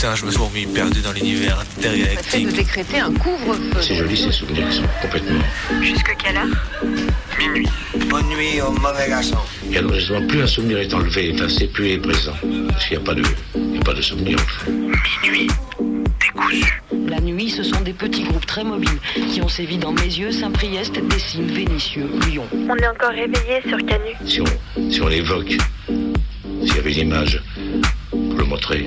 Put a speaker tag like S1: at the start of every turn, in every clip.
S1: Putain, je me suis remis perdu dans l'univers intergalactique.
S2: fait de décréter un couvre-feu.
S3: C'est joli ces souvenirs qui sont complètement.
S2: Jusque quelle heure?
S3: Minuit.
S4: Bonne nuit au mauvais garçon.
S3: Et alors justement, plus un souvenir est enlevé, effacé, plus il est présent. Parce qu'il n'y a pas de, il n'y a pas de souvenir en fait.
S4: Minuit. Décousu.
S2: La nuit, ce sont des petits groupes très mobiles qui ont sévi dans mes yeux, Saint-Priest, Dessines, Vénissieux, Lyon.
S5: On est encore réveillé sur Canu.
S3: Si on, si on l'évoque, s'il y avait une image pour le montrer,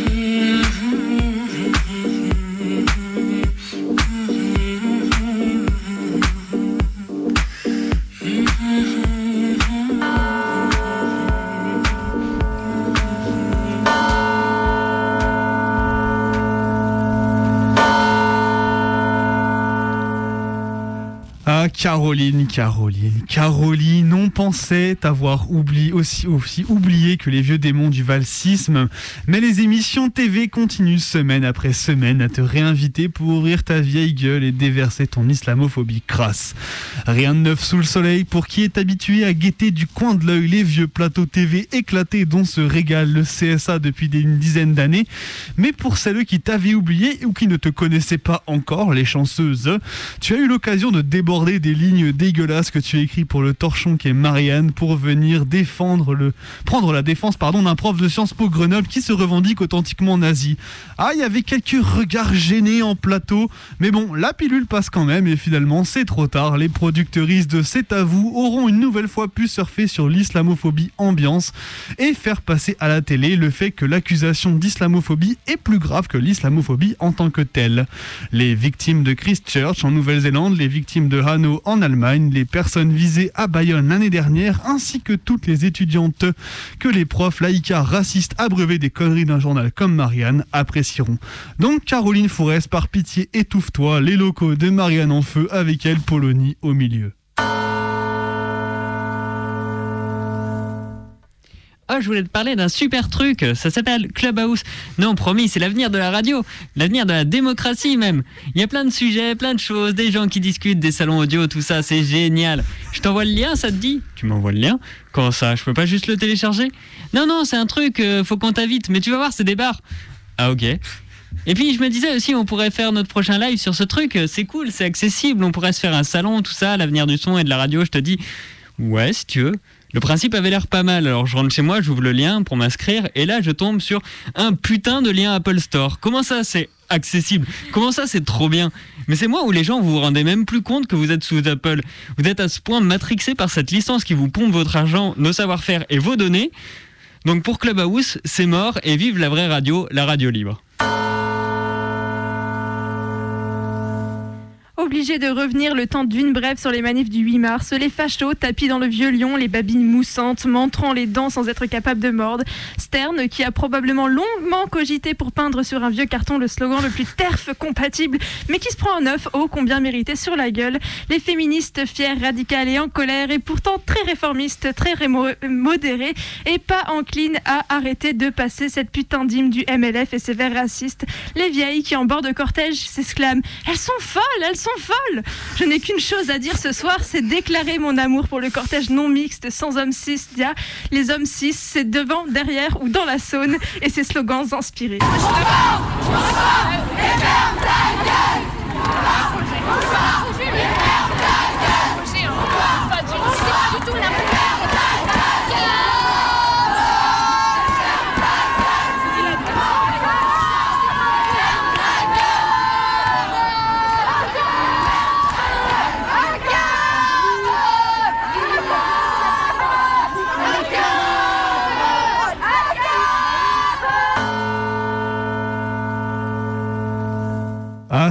S6: Caroline, Caroline, Caroline, on pensait avoir oublié, aussi, aussi oublié que les vieux démons du valsisme. Mais les émissions TV continuent semaine après semaine à te réinviter pour ouvrir ta vieille gueule et déverser ton islamophobie crasse. Rien de neuf sous le soleil pour qui est habitué à guetter du coin de l'œil les vieux plateaux TV éclatés dont se régale le CSA depuis une dizaine d'années. Mais pour celles qui t'avaient oublié ou qui ne te connaissaient pas encore, les chanceuses, tu as eu l'occasion de déborder des lignes dégueulasses que tu as pour le torchon qui est Marianne pour venir défendre le prendre la défense pardon d'un prof de Sciences Po Grenoble qui se revendique authentiquement nazi. Ah, il y avait quelques regards gênés en plateau, mais bon, la pilule passe quand même et finalement c'est trop tard. Les productrices de C'est à vous auront une nouvelle fois pu surfer sur l'islamophobie ambiance et faire passer à la télé le fait que l'accusation d'islamophobie est plus grave que l'islamophobie en tant que telle. Les victimes de Christchurch en Nouvelle-Zélande, les victimes de Hanau en Allemagne, les personnes visées à Bayonne l'année dernière, ainsi que toutes les étudiantes que les profs laïcars racistes abreuvés des conneries d'un journal comme Marianne apprécieront. Donc Caroline Forest, par pitié étouffe-toi, les locaux de Marianne en feu avec elle, Polonie au milieu.
S7: Oh, je voulais te parler d'un super truc. Ça s'appelle Clubhouse. Non, promis, c'est l'avenir de la radio. L'avenir de la démocratie, même. Il y a plein de sujets, plein de choses, des gens qui discutent, des salons audio, tout ça. C'est génial. Je t'envoie le lien, ça te dit? Tu m'envoies le lien? Comment ça? Je peux pas juste le télécharger? Non, non, c'est un truc. euh, faut qu'on t'invite. Mais tu vas voir, c'est des bars. Ah, ok. Et puis je me disais aussi, on pourrait faire notre prochain live sur ce truc. C'est cool, c'est accessible. On pourrait se faire un salon, tout ça, l'avenir du son et de la radio. Je te dis, ouais, si tu veux. Le principe avait l'air pas mal. Alors je rentre chez moi, j'ouvre le lien pour m'inscrire et là je tombe sur un putain de lien Apple Store. Comment ça c'est accessible? Comment ça c'est trop bien? Mais c'est moi où les gens vous vous rendez même plus compte que vous êtes sous Apple. Vous êtes à ce point matrixé par cette licence qui vous pompe votre argent, nos savoir-faire et vos données. Donc pour Clubhouse, c'est mort et vive la vraie radio, la radio libre.
S5: Obligés de revenir le temps d'une brève sur les manifs du 8 mars, les fachos tapis dans le vieux lion, les babines moussantes, montrant les dents sans être capables de mordre. Stern, qui a probablement longuement cogité pour peindre sur un vieux carton le slogan le plus terf compatible, mais qui se prend en neuf, ô combien mérité sur la gueule. Les féministes fières, radicales et en colère, et pourtant très réformistes, très modérées, et pas enclines à arrêter de passer cette putain d'hymne du MLF et ses vers racistes. Les vieilles qui, en bord de cortège, s'exclament Elles sont folles, elles sont Je n'ai qu'une chose à dire ce soir, c'est déclarer mon amour pour le cortège non mixte sans hommes cis. dia. Les hommes cis, c'est devant, derrière ou dans la Saône, et ces slogans inspirés.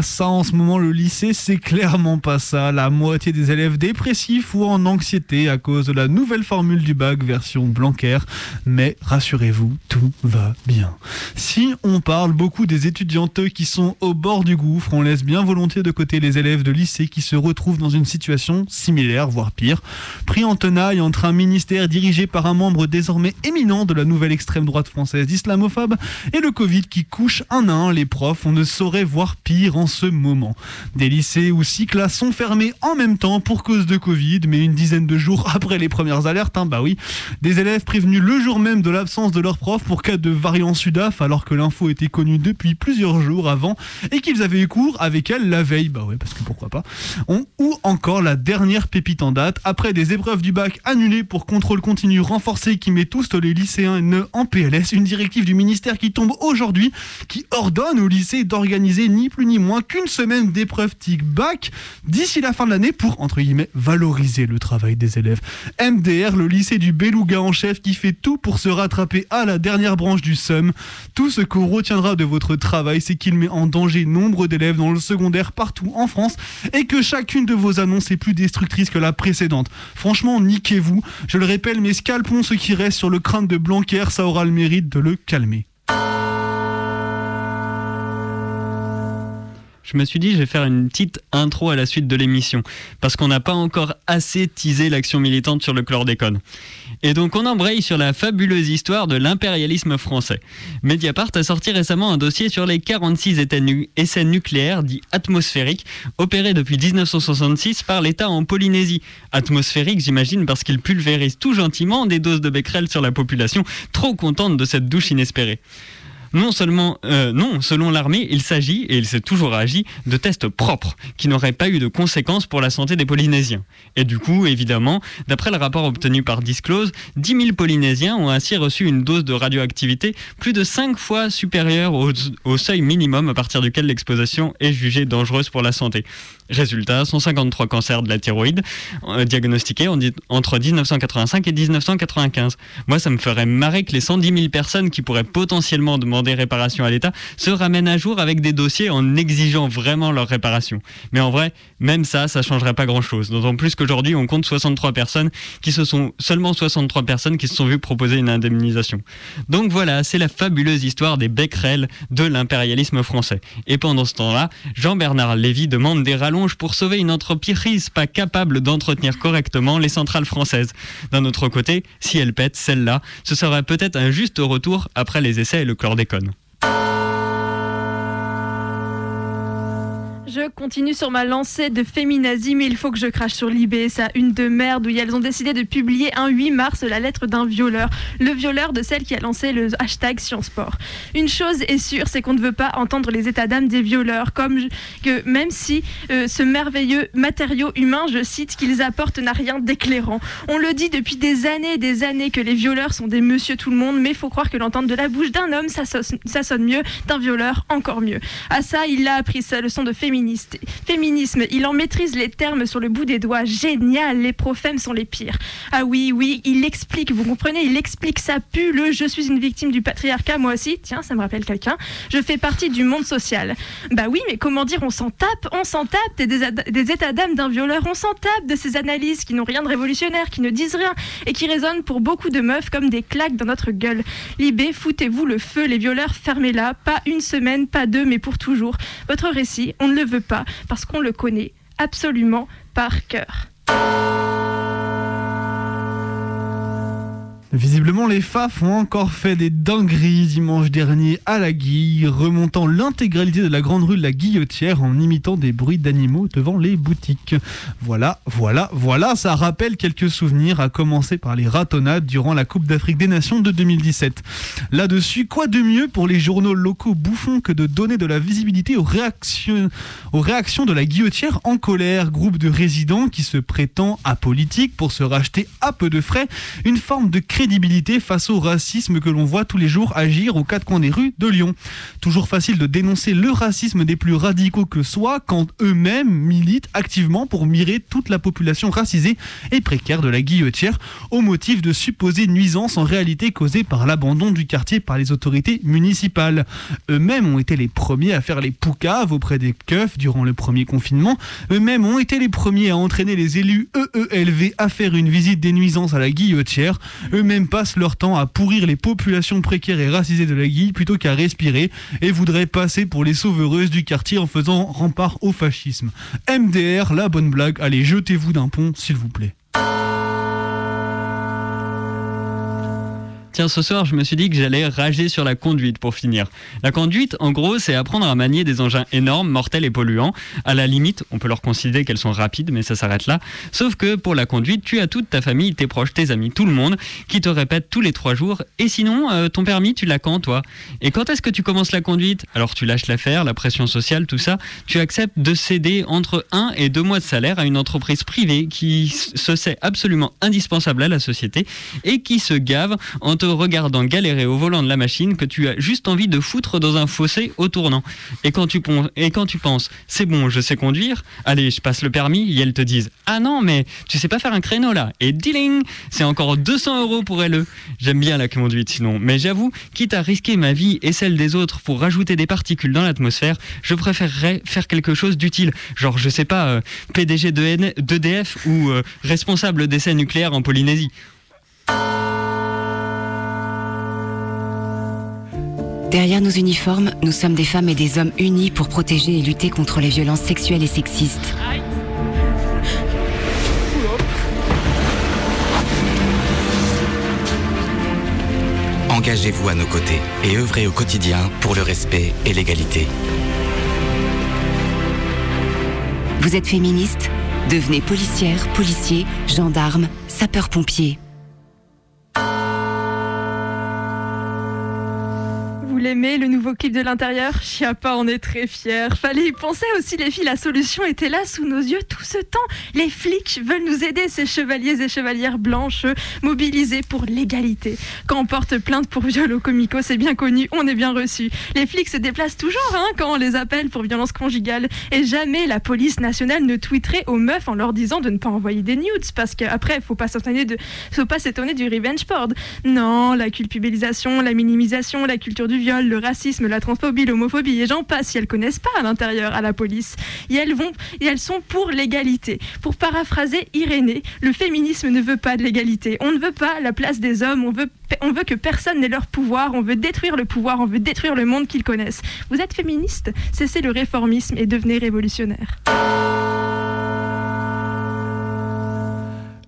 S6: Ça en ce moment le lycée c'est clairement pas ça. La moitié des élèves dépressifs ou en anxiété à cause de la nouvelle formule du bac version Blanquer. Mais rassurez-vous, tout va bien. Si on parle beaucoup des étudiantes qui sont au bord du gouffre, on laisse bien volontiers de côté les élèves de lycée qui se retrouvent dans une situation similaire, voire pire, pris en tenaille entre un ministère dirigé par un membre désormais éminent de la nouvelle extrême droite française islamophobe et le Covid qui couche un à un les profs. On ne saurait voir pire en ce moment. Des lycées ou six classes sont fermés en même temps pour cause de Covid, mais une dizaine de jours après les premières alertes, hein, bah oui, des élèves prévenus le jour même de l'absence de leur prof pour cas de variant Sudaf, alors que l'info était connue depuis plusieurs jours avant et qu'ils avaient eu cours avec elle la veille, bah ouais, parce que pourquoi pas. Ou encore la dernière pépite en date, après des épreuves du bac annulées pour contrôle continu renforcé qui met tous les lycéens en PLS, une directive du ministère qui tombe aujourd'hui, qui ordonne au lycée d'organiser ni plus ni moins qu'une semaine d'épreuves TIC bac d'ici la fin de l'année pour, entre guillemets, valoriser le travail des élèves. MDR, le lycée du Beluga en chef qui fait tout pour se rattraper à la dernière branche du SUM. Tout ce qu'on retiendra de votre travail, c'est qu'il met en danger nombre d'élèves dans le secondaire partout en France et que chacune de vos annonces est plus destructrice que la précédente. Franchement, niquez-vous. Je le répète, mais scalpons ce qui reste sur le crâne de Blanquer, ça aura le mérite de le calmer.
S7: Je me suis dit, je vais faire une petite intro à la suite de l'émission, parce qu'on n'a pas encore assez teasé l'action militante sur le chlordécone. Et donc on embraye sur la fabuleuse histoire de l'impérialisme français. Mediapart a sorti récemment un dossier sur les 46 éta- nu- essais nucléaires dits atmosphériques, opérés depuis 1966 par l'État en Polynésie. Atmosphérique, j'imagine, parce qu'il pulvérise tout gentiment des doses de becquerel sur la population, trop contente de cette douche inespérée. Non seulement, euh, non, selon l'armée, il s'agit, et il s'est toujours agi, de tests propres, qui n'auraient pas eu de conséquences pour la santé des Polynésiens. Et du coup, évidemment, d'après le rapport obtenu par Disclose, 10 000 Polynésiens ont ainsi reçu une dose de radioactivité plus de 5 fois supérieure au, seuil minimum à partir duquel l'exposition est jugée dangereuse pour la santé. Résultat, 153 cancers de la thyroïde euh, diagnostiqués en di- entre 1985 et 1995. Moi, ça me ferait marrer que les 110 000 personnes qui pourraient potentiellement demander réparation à l'État se ramènent à jour avec des dossiers en exigeant vraiment leur réparation. Mais en vrai, même ça, ça changerait pas grand-chose. D'autant plus qu'aujourd'hui, on compte 63 personnes qui se sont seulement 63 personnes qui se sont vues proposer une indemnisation. Donc voilà, c'est la fabuleuse histoire des becquerels de l'impérialisme français. Et pendant ce temps-là, Jean-Bernard Lévy demande des rallonges pour sauver une entreprise pas capable d'entretenir correctement les centrales françaises. D'un autre côté, si elle pète celle-là, ce serait peut-être un juste retour après les essais et le chlordécone déconne.
S5: Je continue sur ma lancée de féminazie, mais il faut que je crache sur Libé, ça une de merde, où elles ont décidé de publier un 8 mars la lettre d'un violeur. Le violeur de celle qui a lancé le hashtag Sciencesport. Une chose est sûre, c'est qu'on ne veut pas entendre les états d'âme des violeurs, comme que même si euh, ce merveilleux matériau humain, je cite, qu'ils apportent n'a rien d'éclairant. On le dit depuis des années et des années que les violeurs sont des monsieur tout le monde, mais faut croire que l'entendre de la bouche d'un homme, ça, sonne- mieux, d'un violeur encore mieux. À ça, il a appris sa leçon de féminisme. Il en maîtrise les termes sur le bout des doigts. Génial, les prophèmes sont les pires. Ah oui, oui, il explique, vous comprenez, il explique ça pue le je suis une victime du patriarcat, moi aussi. Tiens, ça me rappelle quelqu'un. Je fais partie du monde social. Bah oui, mais comment dire, on s'en tape, on s'en tape des, des états d'âme d'un violeur, on s'en tape de ces analyses qui n'ont rien de révolutionnaire, qui ne disent rien et qui résonnent pour beaucoup de meufs comme des claques dans notre gueule. Libé, foutez-vous le feu, les violeurs, fermez-la, pas une semaine, pas deux, mais pour toujours. Votre récit, on ne le veut pas, parce qu'on le connaît absolument par cœur.
S6: Visiblement, les FAF ont encore fait des dingueries dimanche dernier à la Guille, remontant l'intégralité de la grande rue de la Guillotière en imitant des bruits d'animaux devant les boutiques. Voilà, voilà, voilà, ça rappelle quelques souvenirs, à commencer par les ratonnades durant la Coupe d'Afrique des Nations de 2017. Là-dessus, quoi de mieux pour les journaux locaux bouffons que de donner de la visibilité aux réactions, de la Guillotière en colère, groupe de résidents qui se prétend apolitique pour se racheter à peu de frais une forme de crédibilité face au racisme que l'on voit tous les jours agir aux quatre coins des rues de Lyon. Toujours facile de dénoncer le racisme des plus radicaux que soi quand eux-mêmes militent activement pour mirer toute la population racisée et précaire de la guillotière au motif de supposées nuisances en réalité causées par l'abandon du quartier par les autorités municipales. Eux-mêmes ont été les premiers à faire les poucaves auprès des keufs durant le premier confinement. Eux-mêmes ont été les premiers à entraîner les élus EELV à faire une visite des nuisances à la guillotière. Eux-mêmes passent leur temps à pourrir les populations précaires et racisées de la Guille plutôt qu'à respirer et voudraient passer pour les sauveuses du quartier en faisant rempart au fascisme. MDR, la bonne blague, allez jetez-vous d'un pont s'il vous plaît.
S7: Tiens, ce soir, je me suis dit que j'allais rager sur la conduite pour finir. La conduite, en gros, c'est apprendre à manier des engins énormes, mortels et polluants. À la limite, on peut leur considérer qu'elles sont rapides, mais ça s'arrête là. Sauf que pour la conduite, tu as toute ta famille, tes proches, tes amis, tout le monde qui te répète tous les trois jours. Et sinon, euh, ton permis, tu l'as quand, toi? Et quand est-ce que tu commences la conduite? Alors tu lâches l'affaire, la pression sociale, tout ça. Tu acceptes de céder entre un et deux mois de salaire à une entreprise privée qui se sait absolument indispensable à la société et qui se gave regardant galérer au volant de la machine que tu as juste envie de foutre dans un fossé au tournant. Et quand tu, penses, c'est bon, je sais conduire, allez, je passe le permis, et elles te disent, ah non, mais tu sais pas faire un créneau là. Et dealing, c'est encore 200 euros pour LE. J'aime bien la conduite sinon, mais j'avoue, quitte à risquer ma vie et celle des autres pour rajouter des particules dans l'atmosphère, je préférerais faire quelque chose d'utile. Genre, je sais pas, euh, PDG de d'EDF ou euh, responsable d'essais nucléaires en Polynésie.
S8: Derrière nos uniformes, nous sommes des femmes et des hommes unis pour protéger et lutter contre les violences sexuelles et sexistes.
S9: Engagez-vous à nos côtés et œuvrez au quotidien pour le respect et l'égalité.
S8: Vous êtes féministe? Devenez policière, policier, gendarme, sapeur-pompier.
S5: L'aimez, le nouveau clip de l'intérieur? Chiappa en est très fier. Fallait y penser aussi, les filles, la solution était là sous nos yeux tout ce temps. Les flics veulent nous aider, ces chevaliers et chevalières blanches mobilisés pour l'égalité. Quand on porte plainte pour viol au comico, c'est bien connu, on est bien reçu. Les flics se déplacent toujours hein, quand on les appelle pour violence conjugale. Et jamais la police nationale ne tweeterait aux meufs en leur disant de ne pas envoyer des nudes, parce qu'après, il faut faut pas s'étonner du revenge porn. Non, la culpabilisation, la minimisation, la culture du le racisme, la transphobie, l'homophobie, et j'en passe, si elles connaissent pas à l'intérieur, à la police. Et elles, vont, et elles sont pour l'égalité. Pour paraphraser Irénée, le féminisme ne veut pas de l'égalité. On ne veut pas la place des hommes, on veut, on veut que personne n'ait leur pouvoir, on veut détruire le pouvoir, on veut détruire le monde qu'ils connaissent. Vous êtes féministe Cessez le réformisme et devenez révolutionnaire.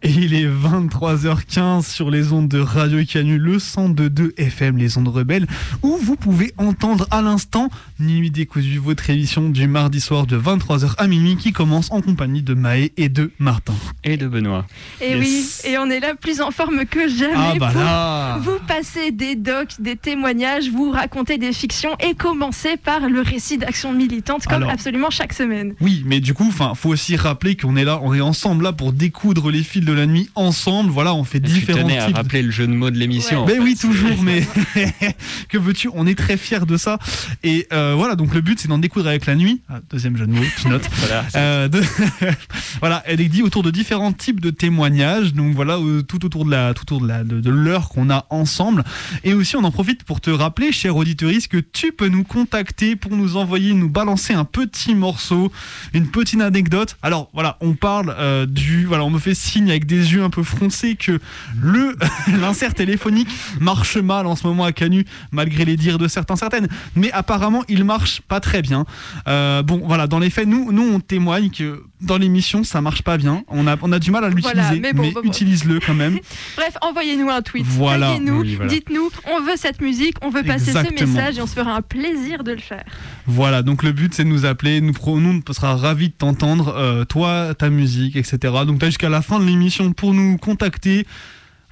S6: Et il est 23h15 sur les ondes de Radio Canu, le 102.2 FM, les ondes rebelles, où vous pouvez entendre à l'instant Nuit décousue, votre émission du mardi soir de 23h à minuit qui commence en compagnie de Maë et de Martin.
S7: Et de Benoît.
S5: Et
S6: Yes.
S5: oui, et on est là plus en forme que jamais
S6: Ah bah
S5: pour
S6: là
S5: vous passer des docs, des témoignages, vous raconter des fictions et commencer par le récit d'action militante comme
S6: Alors.
S5: absolument chaque semaine.
S6: Oui, mais du coup, enfin, faut aussi rappeler qu'on est là, on est ensemble là pour découdre les fils de la nuit ensemble. Voilà, on fait
S7: Tu
S6: différents
S7: à
S6: types.
S7: rappeler le jeu de mots de l'émission. en
S6: Mais
S7: fait.
S6: oui, toujours, mais que veux-tu On est très fiers de ça. Et euh, voilà, donc le but, c'est d'en découdre avec la nuit. Ah, deuxième jeu de mots, tu notes.
S7: Voilà.
S6: Euh, de- voilà, elle est dit autour de différents types de témoignages. Donc voilà, euh, tout autour de la, tout autour de la, de, de l'heure qu'on a ensemble. Et aussi, on en profite pour te rappeler, cher auditoriste, que tu peux nous contacter pour nous envoyer, nous balancer un petit morceau, une petite anecdote. Alors voilà, on parle euh, du, voilà, on me fait signe avec des yeux un peu froncés que le l'insert téléphonique marche mal en ce moment à Canu, malgré les dires de certains certaines. Mais apparemment, il marche pas très bien. Euh, bon, voilà, dans les faits, nous, nous, on témoigne que dans l'émission, ça marche pas bien. On a, on a du mal à l'utiliser,
S5: Voilà,
S6: mais,
S5: mais bon,
S6: utilise-le quand même.
S5: Bref, envoyez-nous un tweet,
S6: Voilà. Oui, voilà.
S5: dites-nous, on veut cette musique, on veut passer
S6: Exactement.
S5: ce message et on se fera un plaisir de le faire.
S6: Voilà, donc le but c'est de nous appeler, nous, nous on sera ravis de t'entendre, euh, toi, ta musique, etc. Donc t'as jusqu'à la fin de l'émission pour nous contacter.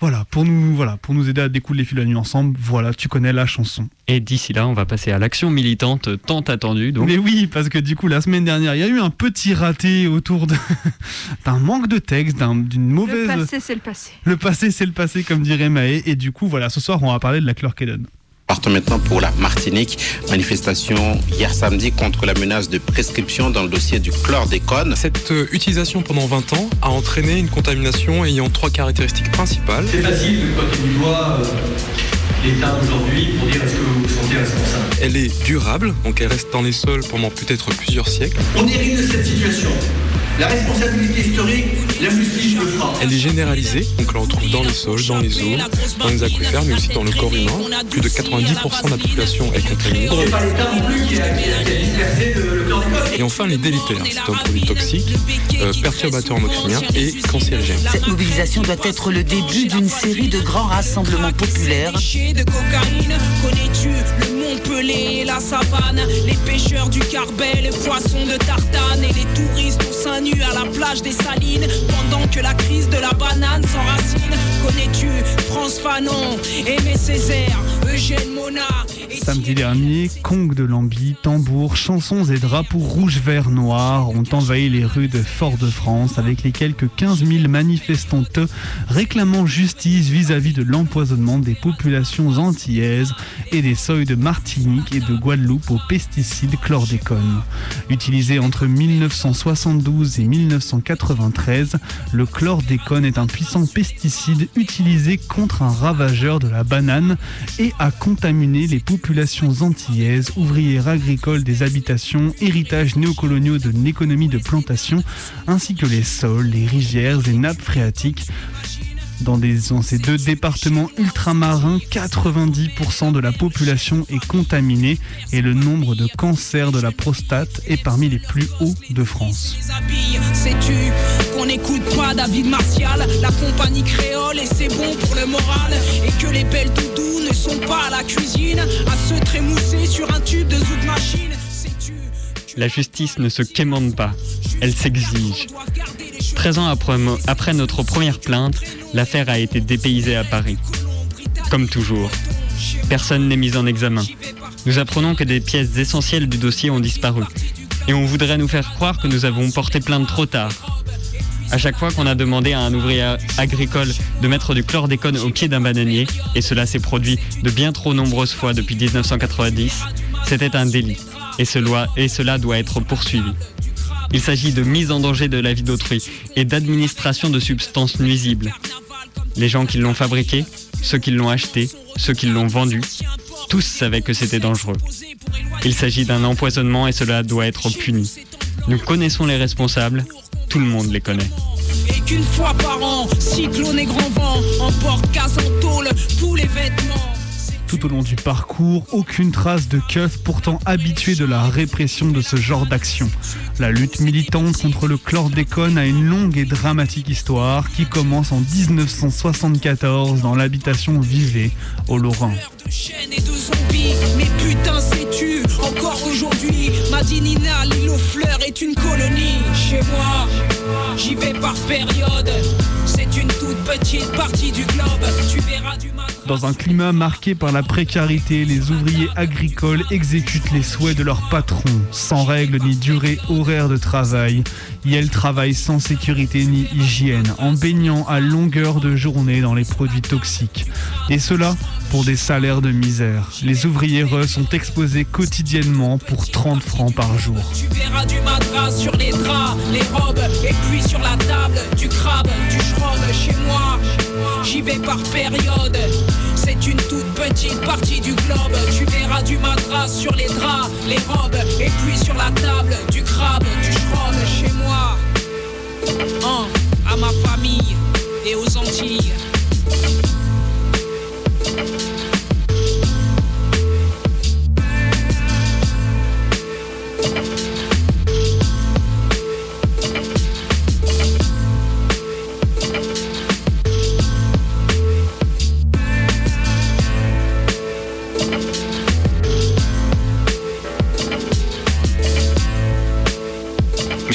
S6: Voilà, pour nous, voilà, pour nous aider à découdre les fils de la nuit ensemble. Voilà, tu connais la chanson.
S7: Et d'ici là, on va passer à l'action militante tant attendue. Donc,
S6: Mais oui, parce que du coup, la semaine dernière, il y a eu un petit raté autour d'un manque de texte, d'un- d'une
S5: Le
S6: mauvaise.
S5: passé, c'est le passé.
S6: Le passé, c'est le passé, comme dirait Maë. Et du coup, voilà, ce soir, on va parler de la chlorkédone.
S10: Partons maintenant pour la Martinique. Manifestation hier samedi contre la menace de prescription dans le dossier du chlordécone.
S11: Cette euh, utilisation pendant 20 ans a entraîné une contamination ayant trois caractéristiques principales.
S12: C'est facile de pointer du doigt euh, l'État d'aujourd'hui pour dire est-ce que vous vous sentez responsable.
S11: Elle est durable, donc elle reste dans les sols pendant peut-être plusieurs siècles.
S12: On hérite de cette situation. La responsabilité historique, la justice le fera.
S11: Elle est généralisée, donc on la retrouve dans les sols, dans les eaux, dans les aquifères, mais aussi dans le corps humain. Plus de 90% de la population est contaminée.
S12: C'est pas l'État non plus qui a, qui a- qui a dispersé le, le chlordécone.
S11: Et enfin, les délétères. C'est un produit toxique, euh, perturbateur endocrinien et cancérigène.
S13: Cette mobilisation doit être le début d'une série de grands rassemblements populaires.
S14: Montpellier, la savane, les pêcheurs du Carbet, les poissons de Tartane et les touristes au sein nu à la plage des Salines, pendant que la crise de la banane s'enracine. Connais-tu France Fanon, Aimé Césaire,
S6: Samedi dernier, Kong de Lambie, tambours, chansons et drapeaux rouge, vert, noir ont envahi les rues de Fort-de-France avec les quelques 15 000 manifestantes réclamant justice vis-à-vis de l'empoisonnement des populations antillaises et des seuils de Martinique et de Guadeloupe aux pesticides chlordécone. Utilisé entre 1972 et 1993, le chlordécone est un puissant pesticide utilisé contre un ravageur de la banane et a contaminé les populations antillaises, ouvrières agricoles des habitations, héritages néocoloniaux de l'économie de plantation, ainsi que les sols, les rivières et nappes phréatiques. Dans, des- dans ces deux départements ultramarins, 90% de la population est contaminée et le nombre de cancers de la prostate est parmi les plus hauts de France.
S14: habille. Sais-tu qu'on n'écoute pas David Martial, la compagnie créole et c'est bon pour le moral et que les belles doudous ne sont pas à la cuisine à se trémousser sur un tube de zouk machine. Sais-tu
S7: La justice ne se quémande pas, elle s'exige. 13 ans après, après notre première plainte, l'affaire a été dépaysée à Paris. Comme toujours, personne n'est mis en examen. Nous apprenons que des pièces essentielles du dossier ont disparu. Et on voudrait nous faire croire que nous avons porté plainte trop tard. À chaque fois qu'on a demandé à un ouvrier agricole de mettre du chlordécone au pied d'un bananier, et cela s'est produit de bien trop nombreuses fois depuis 1990, c'était un délit. Et, cela- et cela doit être poursuivi. Il s'agit de mise en danger de la vie d'autrui et d'administration de substances nuisibles. Les gens qui l'ont fabriqué, ceux qui l'ont acheté, ceux qui l'ont vendu, tous savaient que c'était dangereux. Il s'agit d'un empoisonnement et cela doit être puni. Nous connaissons les responsables, tout le monde les connaît.
S6: Tout au long du parcours, aucune trace de keufs pourtant habitués de la répression de ce genre d'action. La lutte militante contre le chlordécone a une longue et dramatique histoire qui commence en 1974 dans l'habitation Vivet, au
S14: sais-tu encore aujourd'hui, Madinina, l'île aux fleurs est une colonie. Chez moi, j'y vais par période. C'est une toute petite partie du globe.
S6: Dans un climat marqué par la précarité, les ouvriers agricoles exécutent les souhaits de leurs patrons, sans règles ni durée horaire de travail. Ils travaillent sans sécurité ni hygiène, en baignant à longueur de journée dans les produits toxiques. Et cela pour des salaires de misère. Les ouvriers re sont exposés quotidiennement pour 30 francs par jour.
S14: Tu verras du sur les draps, les robes, et puis sur la table, du crabe, du chez moi. J'y vais par période, c'est une toute petite partie du globe. Tu verras du madras sur les draps, les robes, et puis sur la table, du crabe, du schromm chez moi. Hein, à ma famille et aux Antilles.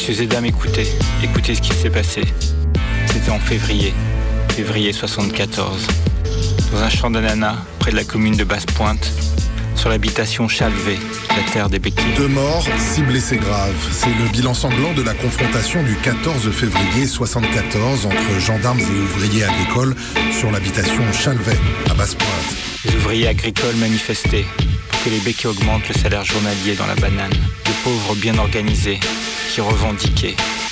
S15: Monsieur Zedam, écoutez, écoutez ce qui s'est passé. C'était en février, février 74, dans un champ d'ananas près de la commune de Basse-Pointe, sur l'habitation Chalvet, la terre des béquilles.
S16: Deux morts, six blessés graves. C'est le bilan sanglant de la confrontation du 14 février 74 entre gendarmes et ouvriers agricoles sur l'habitation Chalvet, à Basse-Pointe.
S15: Les ouvriers agricoles manifestaient pour que les béquets augmentent le salaire journalier dans la banane. De pauvres bien organisés qui revendiquaient.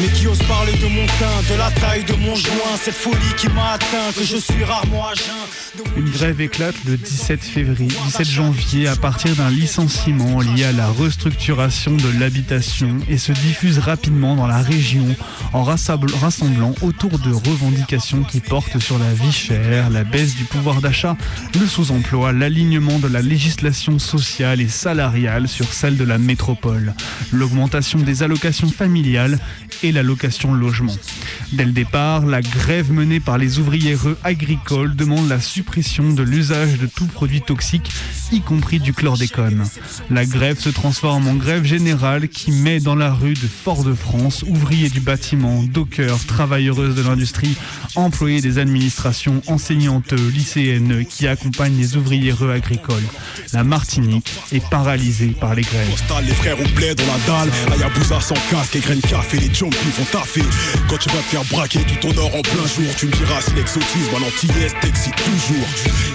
S17: Mais qui ose parler de mon teint, de la taille de mon joint, cette folie qui m'a atteint, que je suis rarement à jeun.
S6: Une grève éclate le 17 février, 17 janvier à partir d'un licenciement lié à la restructuration de l'habitation et se diffuse rapidement dans la région en rassemblant autour de revendications qui portent sur la vie chère, la baisse du pouvoir d'achat, le sous-emploi, l'alignement de la législation sociale et salariale sur celle de la métropole, l'augmentation des allocations familiales et l'allocation logement. Dès le départ, la grève menée par les ouvriers agricoles demande la suppression de l'usage de tout produit toxique, y compris du chlordécone. La grève se transforme en grève générale qui met dans la rue de Fort-de-France ouvriers du bâtiment, dockers, travailleuses de l'industrie, employés des administrations, enseignantes, lycéennes qui accompagnent les ouvriers agricoles. La Martinique est paralysée par les grèves.
S17: La vont taffer. Quand tu vas te faire braquer tout ton or en plein jour, tu me diras si l'exotisme à l'antillais t'excite toujours.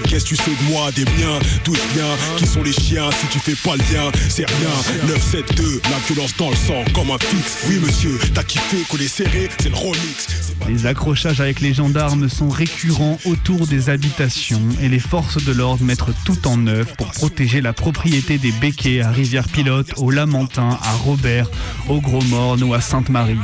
S17: Qu'est-ce que tu sais de moi, des miens, tout bien, qui sont les chiens si tu fais pas le lien, c'est rien. 972, la violence dans le sang comme un fixe. Oui monsieur, t'as kiffé, collé serré, c'est le remix.
S6: Les accrochages avec les gendarmes sont récurrents autour des habitations et les forces de l'ordre mettent tout en œuvre pour protéger la propriété des béquets à Rivière-Pilote, au Lamentin, à Robert, au Gros-Morne ou à Sainte-Marie.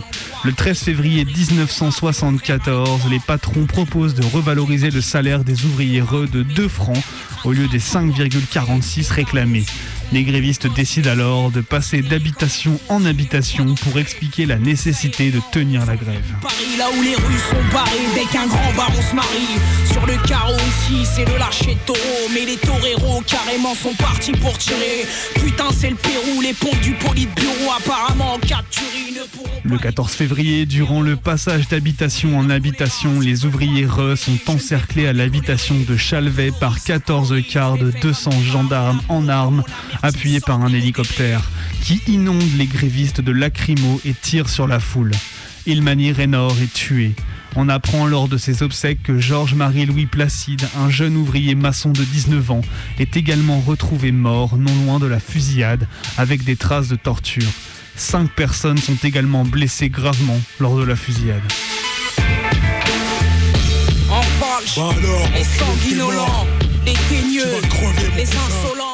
S6: Le 13 février 1974, les patrons proposent de revaloriser le salaire des ouvriers de 2 francs au lieu des 5,46 réclamés. Les grévistes décident alors de passer d'habitation en habitation pour expliquer la nécessité de tenir la grève.
S14: Paris, là où les rues sont barrées dès qu'un grand baron se marie. Sur le carreau aussi, c'est le lâcher de taureau. Mais les toreros carrément sont partis pour tirer. Putain, c'est le Pérou, les ponts du bureau apparemment en cas de ne pourront
S6: Le 14 février, durant le passage d'habitation en habitation, les ouvriers re sont encerclés à l'habitation de Chalvet par 14 quarts de 200 gendarmes en armes appuyé par un hélicoptère, qui inonde les grévistes de lacrymo et tire sur la foule. Ilmani Raynor est tué. On apprend lors de ses obsèques que Georges-Marie-Louis Placide, un jeune ouvrier maçon de 19 ans, est également retrouvé mort non loin de la fusillade avec des traces de torture. Cinq personnes sont également blessées gravement lors de la fusillade.
S14: En falche, les sanguinolents, les teigneux, les insolents.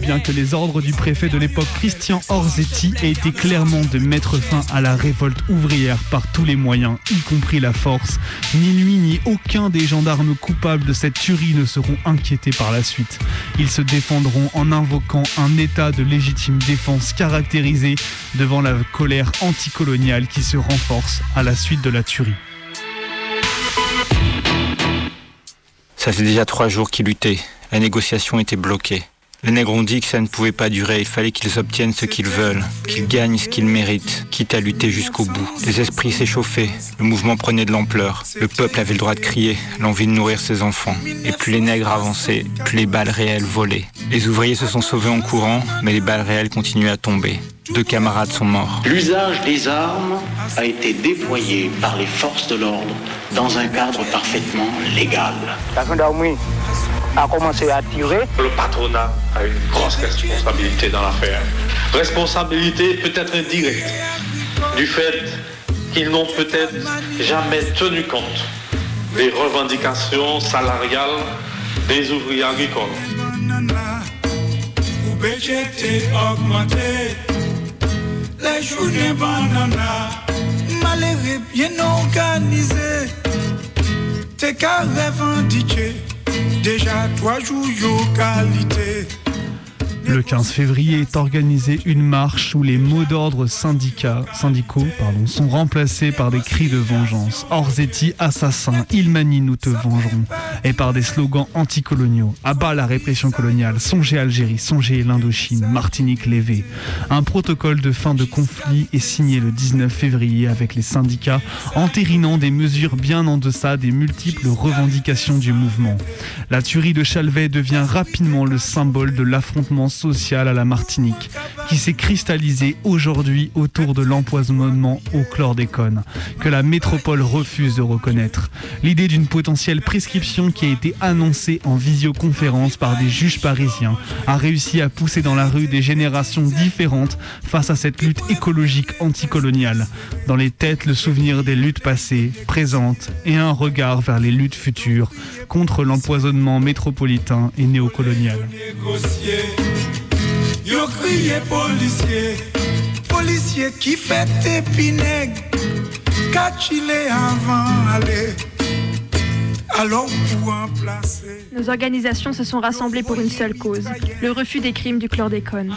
S6: Bien que les ordres du préfet de l'époque Christian Orzetti aient été clairement de mettre fin à la révolte ouvrière par tous les moyens, y compris la force, ni lui ni aucun des gendarmes coupables de cette tuerie ne seront inquiétés par la suite. Ils se défendront en invoquant un état de légitime défense caractérisé devant la colère anticoloniale qui se renforce à la suite de la tuerie.
S15: Ça fait déjà trois jours qu'ils luttaient. La négociation était bloquée. Les nègres ont dit que ça ne pouvait pas durer, il fallait qu'ils obtiennent ce qu'ils veulent, qu'ils gagnent ce qu'ils méritent, quitte à lutter jusqu'au bout. Les esprits s'échauffaient, le mouvement prenait de l'ampleur, le peuple avait le droit de crier, l'envie de nourrir ses enfants. Et plus les nègres avançaient, plus les balles réelles volaient. Les ouvriers se sont sauvés en courant, mais les balles réelles continuaient à tomber. Deux camarades sont morts.
S3: L'usage des armes a été déployé par les forces de l'ordre dans un cadre parfaitement légal
S4: a commencé à tirer.
S18: Le patronat a une grosse responsabilité dans l'affaire. Responsabilité peut-être indirecte du fait qu'ils n'ont peut-être jamais tenu compte des revendications salariales des ouvriers agricoles.
S17: Les journées banana, malheureux bien organisé, t'es qu'à revendiquer déjà trois jours qualité.
S6: Le 15 février est organisée une marche où les mots d'ordre syndicaux sont remplacés par des cris de vengeance. Orzetti, assassin, Ilmani, nous te vengerons. Et par des slogans anticoloniaux. À bas la répression coloniale, songez Algérie, songez l'Indochine, Martinique lévée. Un protocole de fin de conflit est signé le 19 février avec les syndicats, entérinant des mesures bien en deçà des multiples revendications du mouvement. La tuerie de Chalvet devient rapidement le symbole de l'affrontement sociale à la Martinique, qui s'est cristallisée aujourd'hui autour de l'empoisonnement au chlordécone, que la métropole refuse de reconnaître. L'idée d'une potentielle prescription qui a été annoncée en visioconférence par des juges parisiens a réussi à pousser dans la rue des générations différentes face à cette lutte écologique anticoloniale. Dans les têtes, le souvenir des luttes passées, présentes et un regard vers les luttes futures contre l'empoisonnement métropolitain et néocolonial.
S19: Yo crié policier, policier qui fait épinègue, catchilé avant aller. Alors pour en placer.
S5: Nos organisations se sont rassemblées pour une seule cause, le refus des crimes du chlordécone.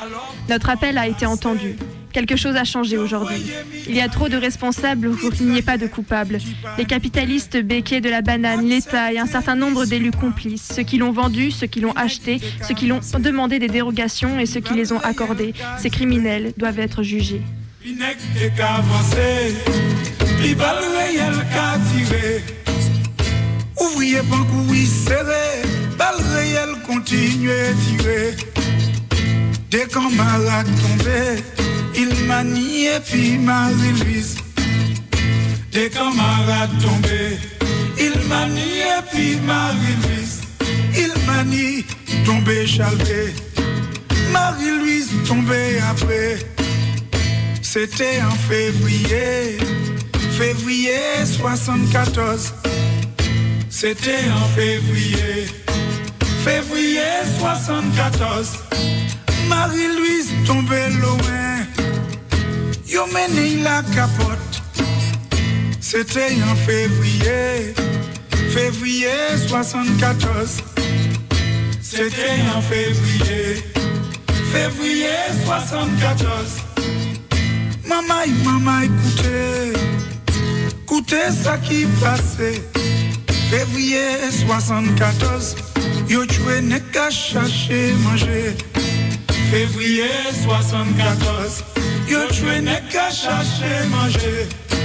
S5: Notre appel a été entendu. Quelque chose a changé aujourd'hui. Il y a trop de responsables pour qu'il n'y ait pas de coupables. Les capitalistes béquets de la banane, l'État et un certain nombre d'élus complices, ceux qui l'ont vendu, ceux qui l'ont acheté, ceux qui l'ont demandé des dérogations et ceux qui les ont accordées. Ces criminels doivent être jugés.
S19: Ouvrier oui serré, balle réel continue à tirer. Des camarades tombés, il manie et puis Marie-Louise. Des camarades tombés, il manie et puis Marie-Louise. Il manie, tombé chalvé. Marie-Louise tombée après. C'était en février, février 74. C'était en février, février 74. Marie-Louise tombée loin, yo mené la capote. C'était en février, février 74. C'était en février, février 74. Maman, maman, écoutez, écoutez ça qui passait. Février 74, yo tué n'est qu'à chercher manger. Février 74, yo tué n'est qu'à chercher manger.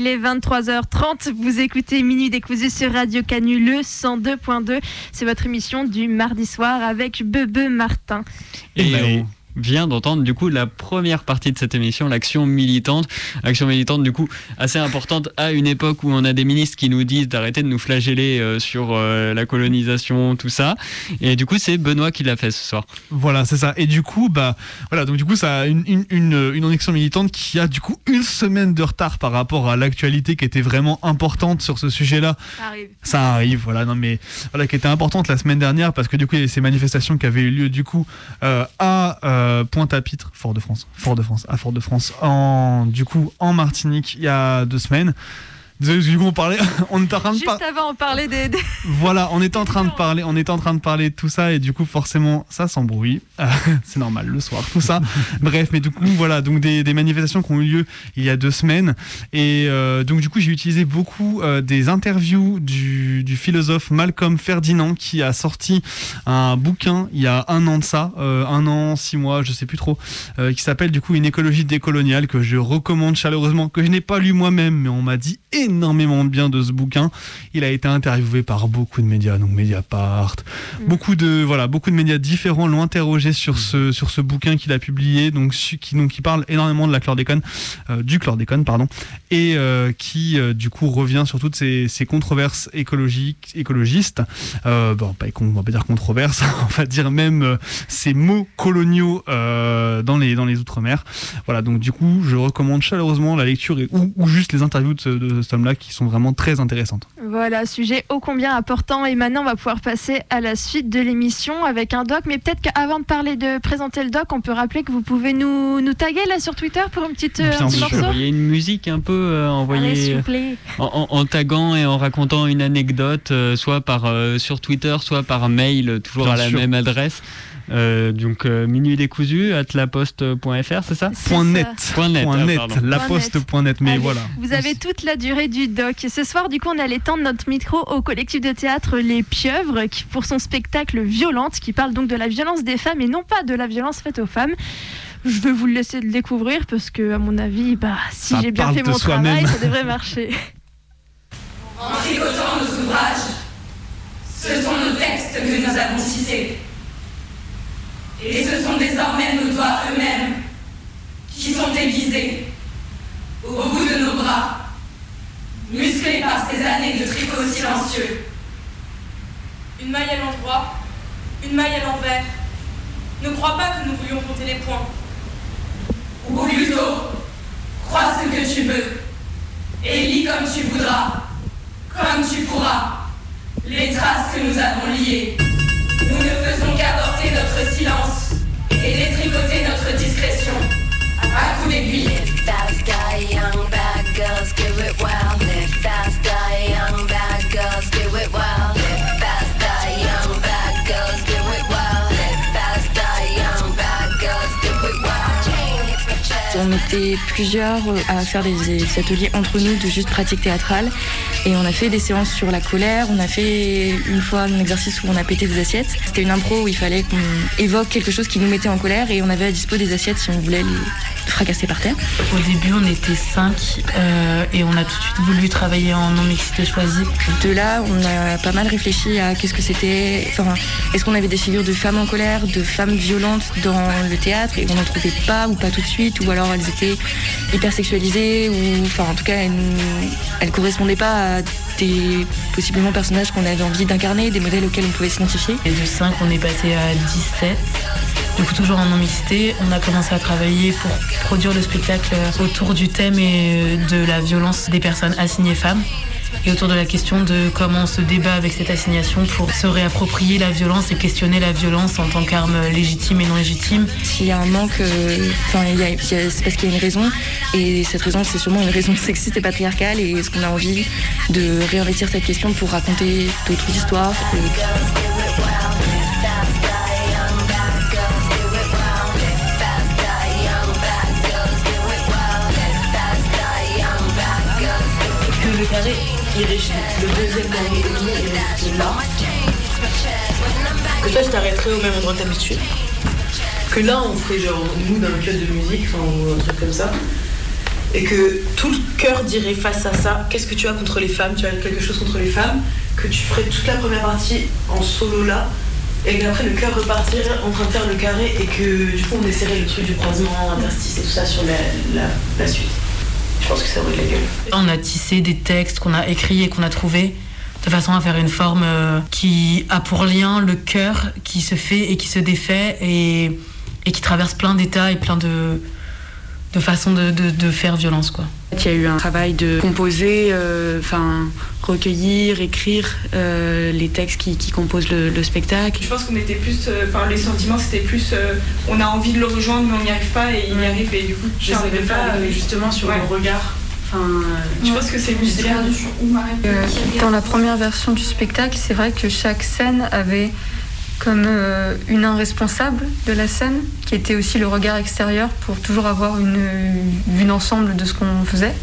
S19: Il
S5: est 23h30, vous écoutez Minuit décousu sur Radio Canu, le 102.2. C'est votre émission du mardi soir avec Bebe Martin.
S7: Et on vient d'entendre du coup la première partie de cette émission, l'action militante. Action militante du coup assez importante à une époque où on a des ministres qui nous disent d'arrêter de nous flageller euh, sur euh, la colonisation, tout ça. Et du coup c'est Benoît qui l'a fait ce soir.
S6: Voilà, c'est ça. Et du coup, bah, voilà, donc du coup, ça a une, une, une, une action militante qui a du coup une semaine de retard par rapport à l'actualité qui était vraiment importante sur ce sujet-là.
S5: Ça arrive.
S6: Ça arrive, voilà, non mais voilà, qui était importante la semaine dernière parce que du coup, il y avait ces manifestations qui avaient eu lieu du coup euh, à euh, Pointe-à-Pitre, Fort-de-France, Fort-de-France, à Fort-de-France, en du coup en Martinique il y a deux semaines. Du coup, on parlait, on était en train de
S5: Juste avant, on parlait des. des-
S6: Voilà, on était en train de parler, on était en train de parler de tout ça et du coup forcément ça s'embrouille. Euh, c'est normal le soir, tout ça. Bref, mais du coup voilà, donc des, des manifestations qui ont eu lieu il y a deux semaines et euh, donc du coup j'ai utilisé beaucoup euh, des interviews du, du philosophe Malcolm Ferdinand qui a sorti un bouquin il y a un an de ça, un an, six mois, je sais plus trop, qui s'appelle du coup une écologie décoloniale que je recommande chaleureusement, que je n'ai pas lu moi-même, mais on m'a dit énormément de bien de ce bouquin. Il a été interviewé par beaucoup de médias, donc Mediapart, beaucoup de voilà, beaucoup de médias différents l'ont interrogé sur ce sur ce bouquin qu'il a publié, donc qui donc qui parle énormément de la chlordécone, euh, du chlordécone pardon, et euh, qui euh, du coup revient sur toutes ces, ces controverses écologiques écologistes, bon pas on va pas dire controverses, on va dire même ces mots coloniaux dans les dans les outre-mer. Voilà, donc du coup je recommande chaleureusement la lecture et, ou, ou juste les interviews de, ce- de cet homme-là qui sont vraiment très intéressantes.
S5: Voilà, sujet ô combien important. Et maintenant, on va pouvoir passer à la suite de l'émission avec un doc. Mais peut-être qu'avant de parler de présenter le doc, on peut rappeler que vous pouvez nous, nous taguer là sur Twitter pour une petite, euh, un petit morceau.
S7: Il y a une musique un peu euh,
S5: Allez,
S7: envoyée
S5: s'il vous plaît.
S7: en, en- en taguant et en racontant une anecdote, euh, soit par euh, sur Twitter, soit par mail, euh, toujours
S6: Bien
S7: à la
S6: sûr.
S7: même adresse. Euh, donc euh, minuit décousu at laposte.fr, c'est ça
S5: Point ça. net.
S7: Point net.
S6: Point
S7: ah,
S6: net, laposte.net, mais
S5: Allez,
S6: voilà.
S5: Vous avez toute la durée du doc. Ce soir, du coup, on allait tendre notre micro au collectif de théâtre Les Pieuvres qui, pour son spectacle Violente, qui parle donc de la violence des femmes et non pas de la violence faite aux femmes. Je vais vous le laisser le découvrir parce que, à mon avis, bah, si j'ai bien fait mon travail, ça devrait marcher.
S20: En tricotant nos ouvrages, ce sont nos textes que nous avons cités. Et ce sont désormais nos doigts eux-mêmes qui sont aiguisés au bout de nos bras, musclés par ces années de tricot silencieux.
S21: Une maille à l'endroit, une maille à l'envers. Ne crois pas que nous voulions compter les points.
S20: Ou plutôt, crois ce que tu veux et lis comme tu voudras, comme tu pourras, les traces que nous avons liées. Nous ne faisons qu'apporter notre silence et détricoter notre discrétion à coups d'aiguille.
S22: On était plusieurs euh, à faire des, des ateliers entre nous de juste pratique théâtrale et on a fait des séances sur la colère. On a fait une fois un exercice où on a pété des assiettes. C'était une impro où il fallait qu'on évoque quelque chose qui nous mettait en colère et on avait à dispo des assiettes si on voulait les fracasser par terre.
S23: Au début, on était cinq euh, et on a tout de suite voulu travailler en non-mixité choisie.
S22: De là, on a pas mal réfléchi à qu'est-ce que c'était. Enfin, est-ce qu'on avait des figures de femmes en colère, de femmes violentes dans le théâtre et on n'en trouvait pas ou pas tout de suite, ou alors elles étaient hyper sexualisées, ou enfin en tout cas elles, elles correspondaient pas à des possiblement personnages qu'on avait envie d'incarner, des modèles auxquels on pouvait s'identifier.
S23: Et de 5, on est passé à 17. Du coup, toujours en non-mixité, on a commencé à travailler pour produire le spectacle autour du thème et de la violence des personnes assignées femmes et autour de la question de comment on se débat avec cette assignation pour se réapproprier la violence et questionner la violence en tant qu'arme légitime et non légitime.
S22: S'il y a un manque, euh, enfin, il y a- il y a- c'est parce qu'il y a une raison, et cette raison, c'est sûrement une raison sexiste et patriarcale, et est-ce qu'on a envie de réinvestir cette question pour raconter d'autres histoires et-
S21: carré, le deuxième là. Que toi, je t'arrêterais au même endroit d'habitude. Que là, on ferait genre nous dans le club de musique, ou un truc comme ça. Et que tout le cœur dirait face à ça, qu'est-ce que tu as contre les femmes? Tu as quelque chose contre les femmes? Que tu ferais toute la première partie en solo là. Et qu'après le cœur repartirait en train de faire le carré et que du coup on essaierait le truc du croisement, interstice et tout ça sur la suite.
S23: On a tissé des textes qu'on a écrits et qu'on a trouvés de façon à faire une forme euh, qui a pour lien le cœur qui se fait et qui se défait et, qui traverse plein d'états et plein de, de façons de, de- de faire violence. Quoi.
S22: Il y a eu un travail de composer, euh, enfin recueillir, écrire euh, les textes qui, qui composent le, le spectacle.
S21: Je pense qu'on était plus. euh, Enfin, les sentiments, c'était plus. euh, on a envie de le rejoindre, mais on n'y arrive pas et il y arrive. Et du coup,
S23: Je savais pas, euh, justement, sur
S21: Ouais.
S23: le regard.
S21: Enfin, je pense que c'est.
S24: Euh, Dans la première version du spectacle, c'est vrai que chaque scène avait comme euh, une un responsable de la scène, qui était aussi le regard extérieur pour toujours avoir une vue d'ensemble de ce qu'on faisait.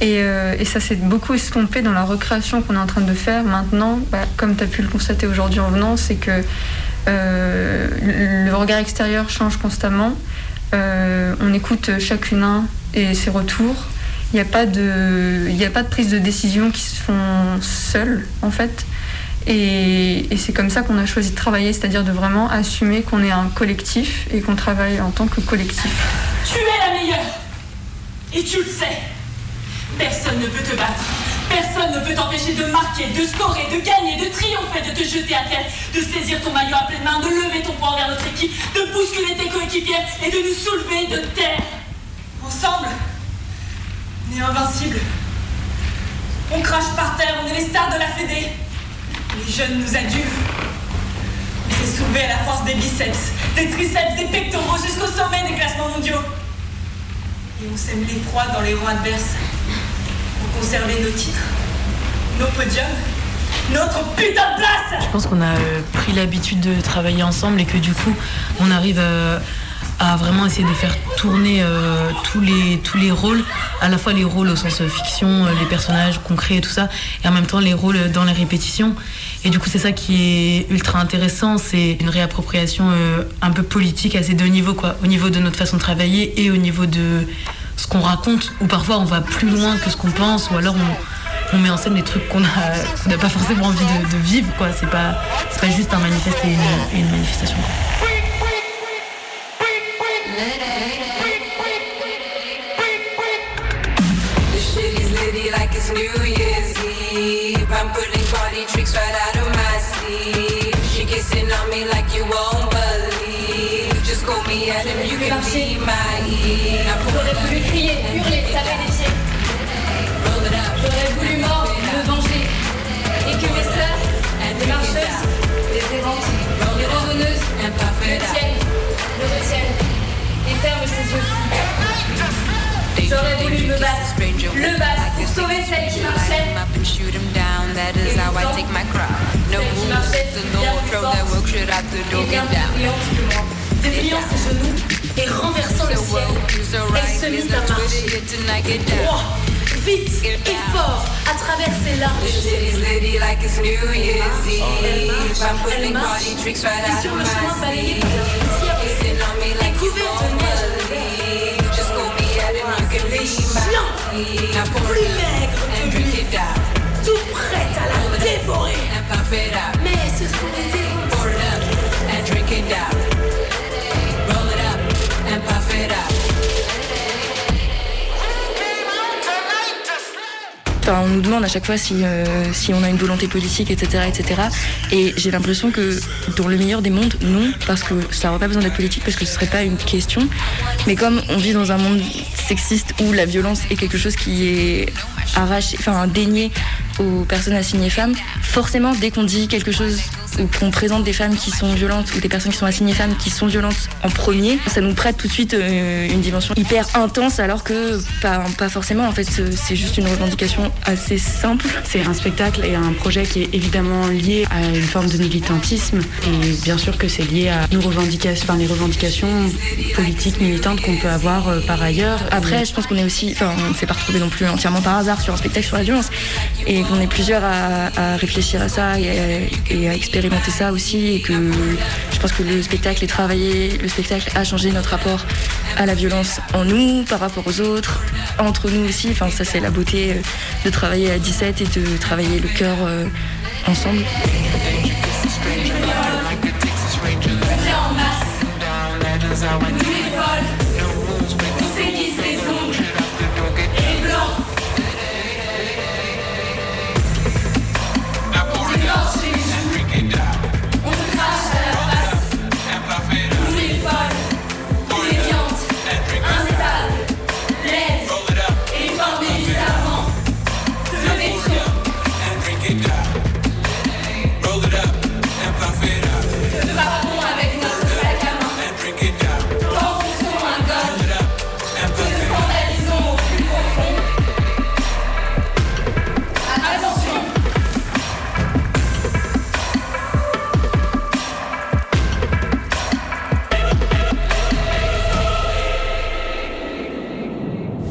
S24: Et, euh, et ça s'est beaucoup estompé dans la recréation qu'on est en train de faire maintenant, bah, comme tu as pu le constater aujourd'hui en venant, c'est que euh, le regard extérieur change constamment. Euh, on écoute chacune un et ses retours. Il n'y a, pas de- a pas de prise de décision qui se font seules, en fait. Et, c'est comme ça qu'on a choisi de travailler, c'est-à-dire de vraiment assumer qu'on est un collectif et qu'on travaille en tant que collectif.
S20: Tu es la meilleure Et tu le sais Personne ne peut te battre. Personne ne peut t'empêcher de marquer, de scorer, de gagner, de triompher, de te jeter à terre, de saisir ton maillot à pleine main, de lever ton poing vers notre équipe, de bousculer tes coéquipiers et de nous soulever de terre. Ensemble, on est invincibles. On crache par terre, on est les stars de la Fédé. Les jeunes nous adulent. On s'est soulevés à la force des biceps, des triceps, des pectoraux jusqu'au sommet des classements mondiaux. Et on sème l'effroi dans les rangs adverses pour conserver nos titres, nos podiums, notre putain de place
S23: Je pense qu'on a euh, pris l'habitude de travailler ensemble et que du coup, on arrive euh, à vraiment essayer de faire tourner euh, tous, les, tous les rôles, à la fois les rôles au sens fiction, les personnages crée et tout ça, et en même temps les rôles dans les répétitions. Et du coup, c'est ça qui est ultra intéressant, c'est une réappropriation euh, un peu politique à ces deux niveaux, quoi, au niveau de notre façon de travailler et au niveau de ce qu'on raconte, ou parfois on va plus loin que ce qu'on pense, ou alors on, met en scène des trucs qu'on n'a pas forcément envie de, vivre, quoi. C'est pas, pas juste un manifeste et une, manifestation.
S20: Pulling party tricks right out of my sleeve. She kissing on me like you won't believe. Just call me Adam, you can be my Eve. Now pull it
S25: voulu crier, hurler, taper des pieds. J'aurais voulu mordre, me venger. Et que mes sœurs, les marcheuses, les les randonneuses, le tiennent, le retiennent. Et ferment ses yeux fous. J'aurais voulu me battre, le battre pour sauver celle qui marchait.
S20: up and shoot him down. That is how I take my crown. No rules, the no throw that work shit out the door, get down.
S25: Dépliant ses genoux et renversant le ciel, elle se mit à marcher. Droit, vite et fort à travers ses larges Elle marche et sur le chemin balayé par
S22: nous demande à chaque fois si, euh, on a une volonté politique, etc. etc. Et j'ai l'impression que dans le meilleur des mondes, non, parce que ça n'aurait pas besoin d'être politique, parce que ce serait pas une question. Mais comme on vit dans un monde sexiste où la violence est quelque chose qui est arraché, enfin dénié aux personnes assignées femmes, forcément, dès qu'on dit quelque chose ou qu'on présente des femmes qui sont violentes ou des personnes qui sont assignées femmes qui sont violentes en premier, ça nous prête tout de suite euh, une dimension hyper intense alors que pas, pas forcément en fait c'est c'est juste une revendication assez simple.
S23: C'est un spectacle et un projet qui est évidemment lié à une forme de militantisme et bien sûr que c'est lié à nos revendications, enfin les revendications politiques militantes qu'on peut avoir euh, par ailleurs.
S22: Après, je pense qu'on est aussi, enfin, on ne s'est pas retrouvé non plus entièrement par hasard sur un spectacle sur la violence, et qu'on est plusieurs à, à réfléchir à ça et à, et à expérimenter ça aussi, et que je pense que le spectacle est travaillé, le spectacle a changé notre rapport à la violence en nous, par rapport aux autres, entre nous aussi. Enfin, ça c'est la beauté euh, de travailler à 17 et de travailler le cœur euh, ensemble.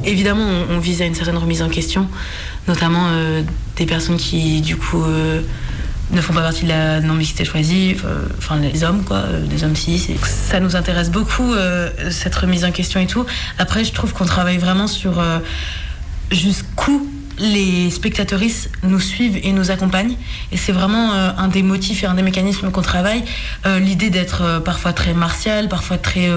S23: Évidemment, on, vise à une certaine remise en question, notamment euh, des personnes qui, du coup, euh, ne font pas partie de la non-mixité choisie, euh, enfin les hommes, quoi, des hommes cis. ça nous intéresse beaucoup, cette remise en question et tout. Après, je trouve qu'on travaille vraiment sur jusqu'où les spectatrices nous suivent et nous accompagnent. Et c'est vraiment un des motifs et un des mécanismes qu'on travaille. L'idée d'être parfois très martial, parfois très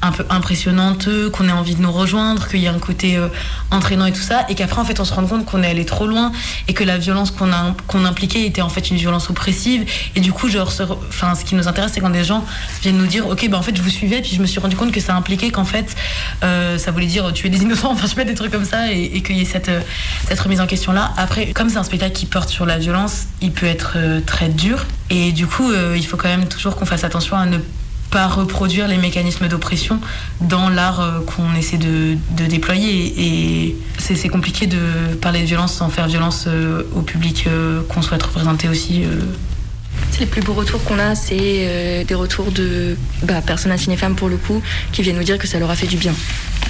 S23: un peu impressionnante, qu'on ait envie de nous rejoindre, qu'il y ait un côté euh, entraînant et tout ça, et qu'après en fait on se rend compte qu'on est allé trop loin et que la violence qu'on a qu'on impliquait était en fait une violence oppressive. Et du coup, genre, enfin, ce qui nous intéresse, c'est quand des gens viennent nous dire, ok, bah en fait je vous suivais, puis je me suis rendu compte que ça impliquait qu'en fait euh, ça voulait dire tuer des innocents, enfin je sais des trucs comme ça, et, qu'il y ait cette euh, cette remise en question là. Après, comme c'est un spectacle qui porte sur la violence, il peut être très dur, et du coup, il faut quand même toujours qu'on fasse attention à ne pas reproduire les mécanismes d'oppression dans l'art euh, qu'on essaie de, de déployer. Et c'est c'est compliqué de parler de violence sans faire violence euh, au public euh, qu'on souhaite représenter aussi.
S22: Les plus beaux retours qu'on a, c'est euh, des retours de bah, personnes assignées femmes pour le coup, qui viennent nous dire que ça leur a fait du bien.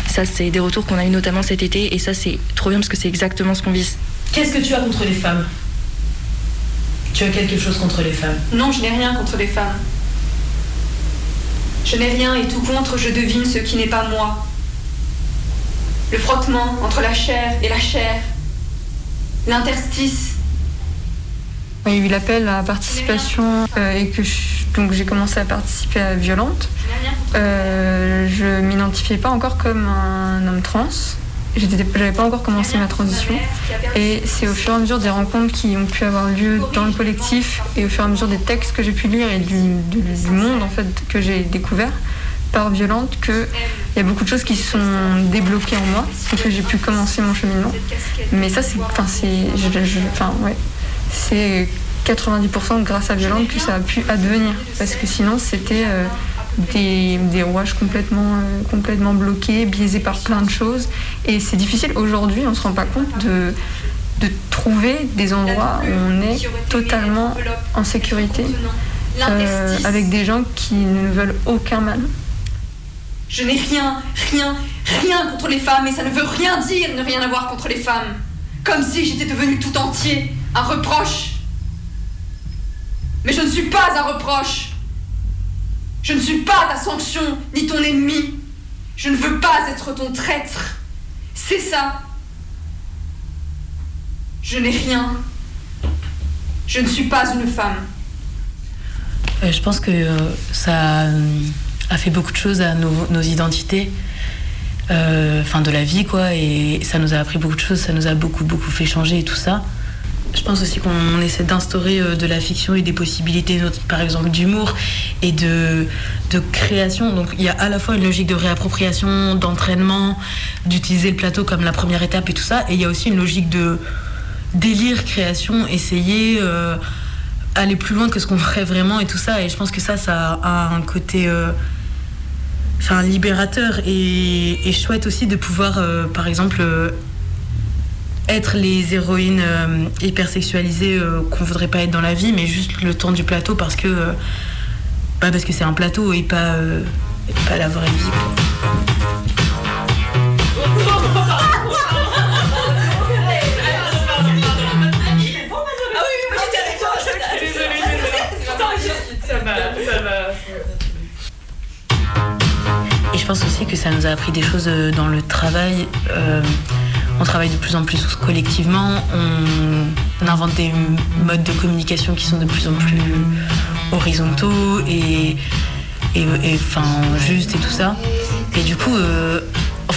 S22: Ça, c'est des retours qu'on a eu notamment cet été, et ça, c'est trop bien parce que c'est exactement ce qu'on vise.
S21: Qu'est-ce que tu as contre les femmes? Tu as quelque chose contre les femmes?
S24: Non, je n'ai rien contre les femmes. Je n'ai rien et tout contre, je devine ce qui n'est pas moi. Le frottement entre la chair et la chair. L'interstice. Il y a eu l'appel à participation euh, et que je- donc j'ai commencé à participer à Violente. Euh, je m'identifiais pas encore comme un homme trans. J'avais pas encore commencé ma transition. Et c'est au fur et à mesure des rencontres qui ont pu avoir lieu dans le collectif et au fur et à mesure des textes que j'ai pu lire et du, monde en fait que j'ai découvert par Violente que il y a beaucoup de choses qui sont débloquées en moi et que j'ai pu commencer mon cheminement. Mais ça c'est enfin c'est enfin ouais c'est 90% grâce à Violente que ça a pu advenir parce que sinon c'était euh, des, rouages complètement, complètement bloqués, biaisés par plein de choses. Et c'est difficile aujourd'hui, on ne se rend pas compte de, trouver des endroits où on est totalement en sécurité euh, avec des gens qui ne veulent aucun mal.
S25: Je n'ai rien, rien, rien contre les femmes et ça ne veut rien dire ne rien avoir contre les femmes. Comme si j'étais devenu tout entier un reproche. Mais je ne suis pas un reproche. Je ne suis pas ta sanction ni ton ennemi. Je ne veux pas être ton traître. C'est ça. Je n'ai rien. Je ne suis pas une femme.
S23: Euh, je pense que euh, ça euh, a fait beaucoup de choses à nos, identités, enfin de la vie quoi, et ça nous a appris beaucoup de choses, ça nous a beaucoup beaucoup fait changer et tout ça. Je pense aussi qu'on essaie d'instaurer euh, de la fiction et des possibilités, par exemple d'humour et de, de création. Donc il y a à la fois une logique de réappropriation, d'entraînement, d'utiliser le plateau comme la première étape et tout ça, et il y a aussi une logique de délire, création, essayer euh, aller plus loin que ce qu'on ferait vraiment et tout ça. Et je pense que ça, ça a un côté euh, enfin, libérateur et, et chouette aussi de pouvoir, euh, par exemple, être les héroïnes euh, hypersexualisées euh, qu'on voudrait pas être dans la vie, mais juste le temps du plateau parce que euh, bah, parce que c'est un plateau et pas, euh, et pas la vraie vie. Et je pense aussi que ça nous a appris des choses euh, dans le travail. On travaille de plus en plus collectivement. On, invente des modes de communication qui sont de plus en plus horizontaux et, et, et, enfin, justes et tout ça. Et du coup, euh,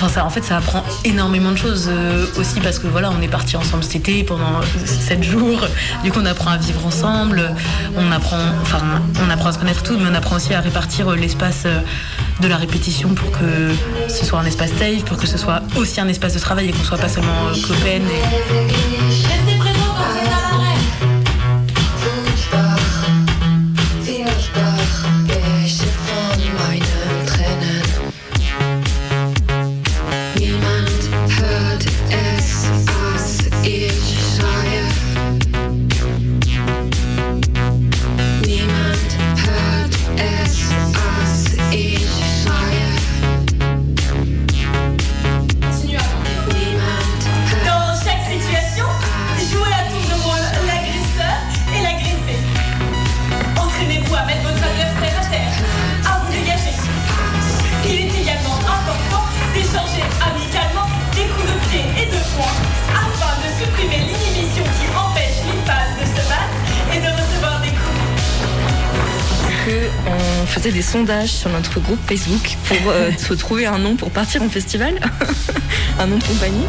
S23: enfin ça, en fait, ça apprend énormément de choses euh, aussi parce que voilà, on est parti ensemble cet été pendant 7 jours. Du coup, on apprend à vivre ensemble. On apprend, enfin, on apprend à se connaître tout, mais on apprend aussi à répartir euh, l'espace euh, de la répétition pour que ce soit un espace safe, pour que ce soit aussi un espace de travail et qu'on soit pas seulement copains. et-
S22: sur notre groupe Facebook pour euh, se trouver un nom pour partir en festival, un nom de compagnie.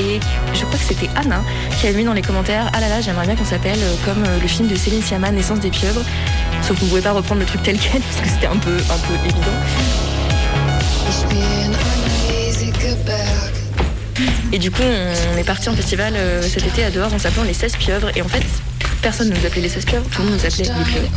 S22: Et je crois que c'était Anna qui a mis dans les commentaires Ah là là, j'aimerais bien qu'on s'appelle euh, comme euh, le film de Céline Sciamma, Naissance des pieuvres. Sauf qu'on ne pouvait pas reprendre le truc tel quel parce que c'était un peu, un peu évident. Et du coup, on est parti en festival euh, cet été à dehors en s'appelant les 16 pieuvres. Et en fait, personne ne nous appelait les 16 pieuvres, tout le monde nous appelait les pieuvres.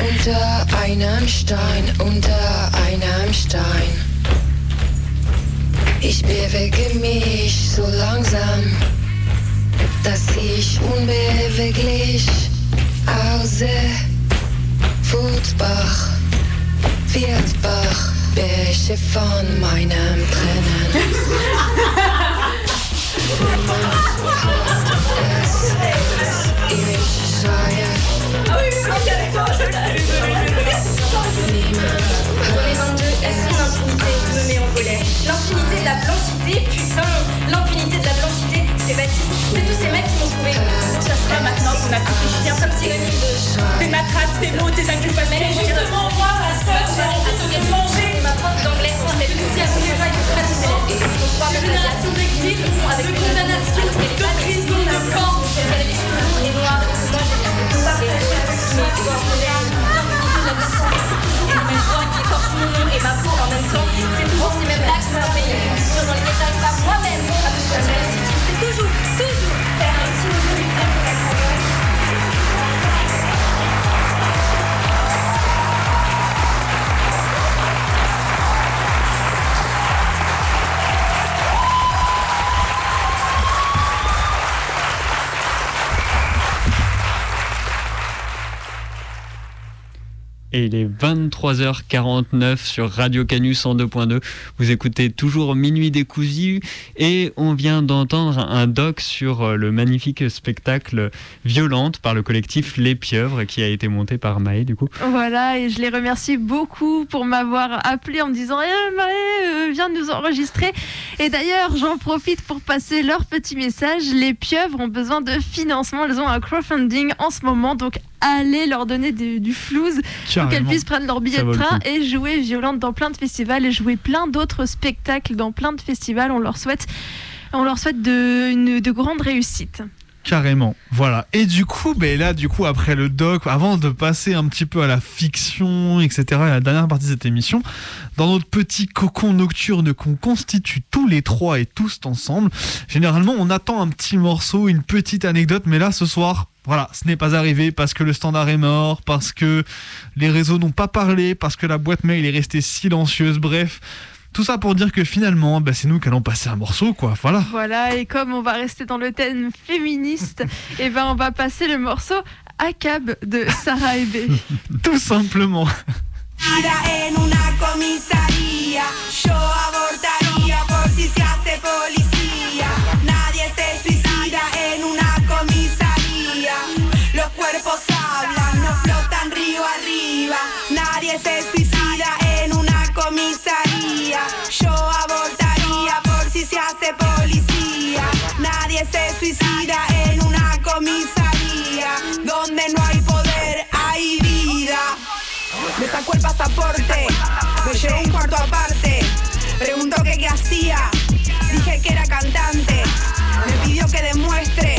S25: L'impunité de la blanchité, putain, l'impunité de la blanchité, c'est Baptiste. C'est tous ces mecs qui m'ont trouvé. Ça serait maintenant qu'on a. Je viens comme synonyme de tes matraques, tes mots, tes inculpations. Justement, moi, ma soeur, j'ai envie de manger. Ma prof d'anglais, c'est Lucie à vous les gens, ils sont très Une génération d'exil, de condamnation, de prison, de camp. Et moi, mes joints qui écorchent mon nom et ma peau en même temps. C'est toujours ces mêmes blagues sur un pays. Sur dans lesquels j'arrive pas moi-même à soigner. Toujours, toujours faire un petit nouveau du la
S7: Et il est 23h49 sur Radio Canus en 2.2. Vous écoutez toujours Minuit décousu et on vient d'entendre un doc sur euh, le magnifique spectacle Violente par le collectif Les Pieuvres qui a été monté par Maë du coup.
S5: Voilà, et je les remercie beaucoup pour m'avoir appelé en me disant Eh, Maë, euh, viens nous enregistrer. Et d'ailleurs, j'en profite pour passer leur petit message. Les pieuvres ont besoin de financement. Elles ont un crowdfunding en ce moment, donc allez leur donner du, du flouze pour qu'elles puissent prendre leur billet de train et jouer violente dans plein de festivals et jouer plein d'autres spectacles dans plein de festivals. On leur souhaite, on leur souhaite de, une- de grandes réussites.
S6: Carrément, voilà. Et du coup, ben là, du coup, après le doc, avant de passer un petit peu à la fiction, etc., à la dernière partie de cette émission, dans notre petit cocon nocturne qu'on constitue tous les trois et tous ensemble, généralement, on attend un petit morceau, une petite anecdote, mais là, ce soir, voilà, ce n'est pas arrivé parce que le standard est mort, parce que les réseaux n'ont pas parlé, parce que la boîte mail est restée silencieuse, bref. Tout ça pour dire que finalement, ben, c'est nous qui allons passer un morceau, quoi. Voilà.
S5: Voilà, et comme on va rester dans le thème féministe, et ben on va passer le morceau Acab de Sarah Ebé.
S6: Tout simplement.
S26: Pasaporte, me llevó un cuarto aparte. Preguntó que qué hacía, dije que era cantante. Me pidió que demuestre,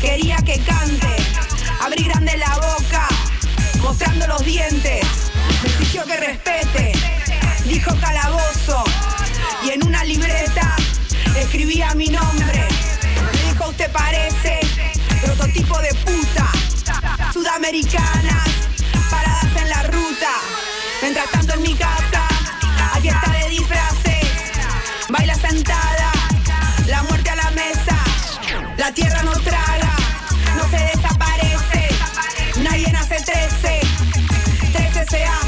S26: quería que cante. Abrí grande la boca, mostrando los dientes. Me exigió que respete, dijo calabozo. Y en una libreta escribía mi nombre. Me dijo usted parece prototipo de puta. Sudamericanas, paradas en la ruta. Mientras tanto en mi casa, aquí está de disfraces. Baila sentada, la muerte a la mesa. La tierra no traga, no se desaparece. Nadie nace 13, 13 se hace.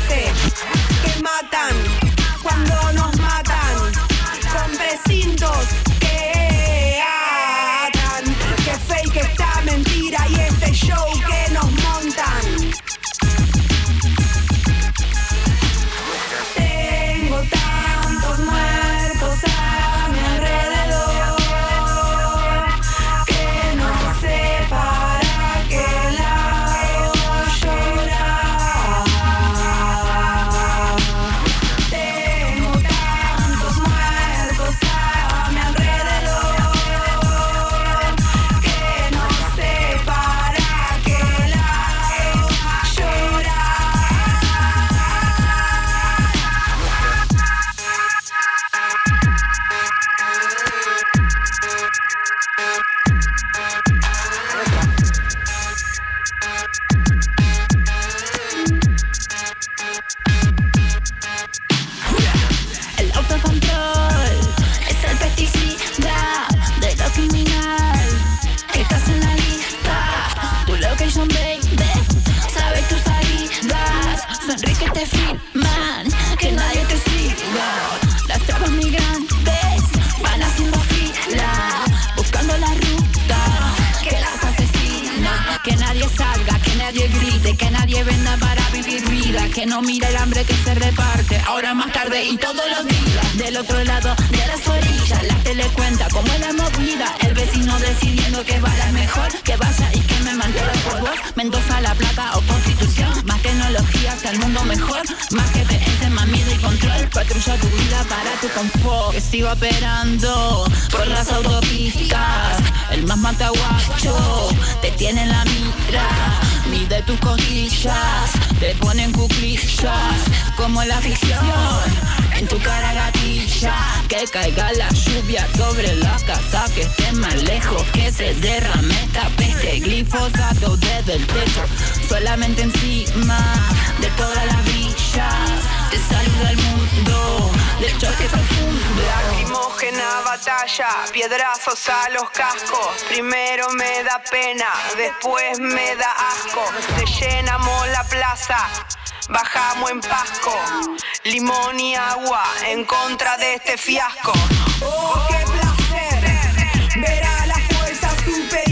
S26: Piedrazos a los cascos. Primero me da pena, después me da asco. Rellenamos la plaza. Bajamos en Pasco, limón y agua en contra de este fiasco. Oh, qué placer ver a fuerzas superiores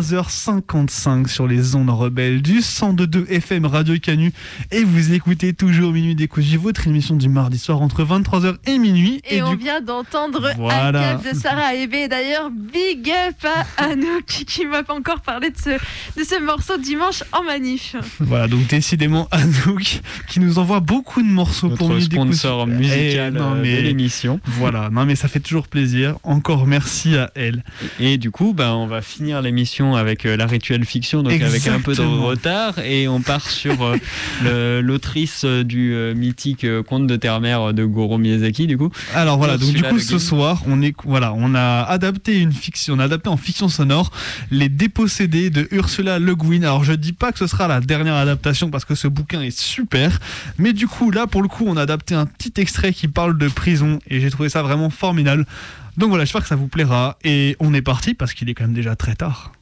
S6: 23h55 sur les ondes rebelles du 102.2 FM Radio Canu. Et vous écoutez toujours Minuit Décousu, votre émission du mardi soir entre 23h et minuit.
S5: Et, on
S6: du
S5: vient d'entendre
S6: Voilà.
S5: de Sarah Hébé. D'ailleurs, big up à Anouk qui m'a pas encore parlé de ce, de ce morceau dimanche en manif.
S6: Voilà, donc décidément Anouk qui nous envoie beaucoup de morceaux pour
S7: Notre
S6: Nuit Décousu.
S7: sponsor musical
S6: Eh, non,
S7: euh,
S6: mais-
S7: de l'émission.
S6: Voilà, non mais ça fait toujours plaisir. Encore merci à elle.
S7: Et du coup, bah, on va finir l'émission avec euh, la rituelle fiction, donc avec un peu de retard, et on part sur euh, l'autrice euh, du mythique conte de terre-mère de Goro Miyazaki, du coup.
S6: Alors voilà, donc du coup ce soir, on est voilà, on a adapté une fiction, on a adapté en fiction sonore Les dépossédés de Ursula Le Guin. Alors je dis pas que ce sera la dernière adaptation parce que ce bouquin est super, mais du coup là pour le coup, on a adapté un petit extrait qui parle de prison et j'ai trouvé ça vraiment formidable. Donc voilà, j'espère que ça vous plaira et on est parti parce qu'il est quand même déjà très tard.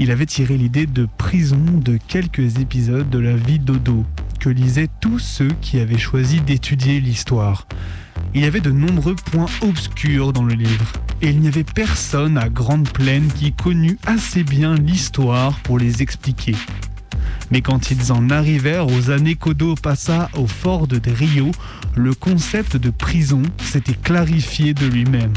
S6: Il avait tiré l'idée de prison de quelques épisodes de la vie d'Odo, que lisaient tous ceux qui avaient choisi d'étudier l'histoire. Il y avait de nombreux points obscurs dans le livre, et il n'y avait personne à Grande Plaine qui connût assez bien l'histoire pour les expliquer. Mais quand ils en arrivèrent aux années qu'Odo passa au fort de Rio, le concept de prison s'était clarifié de lui-même.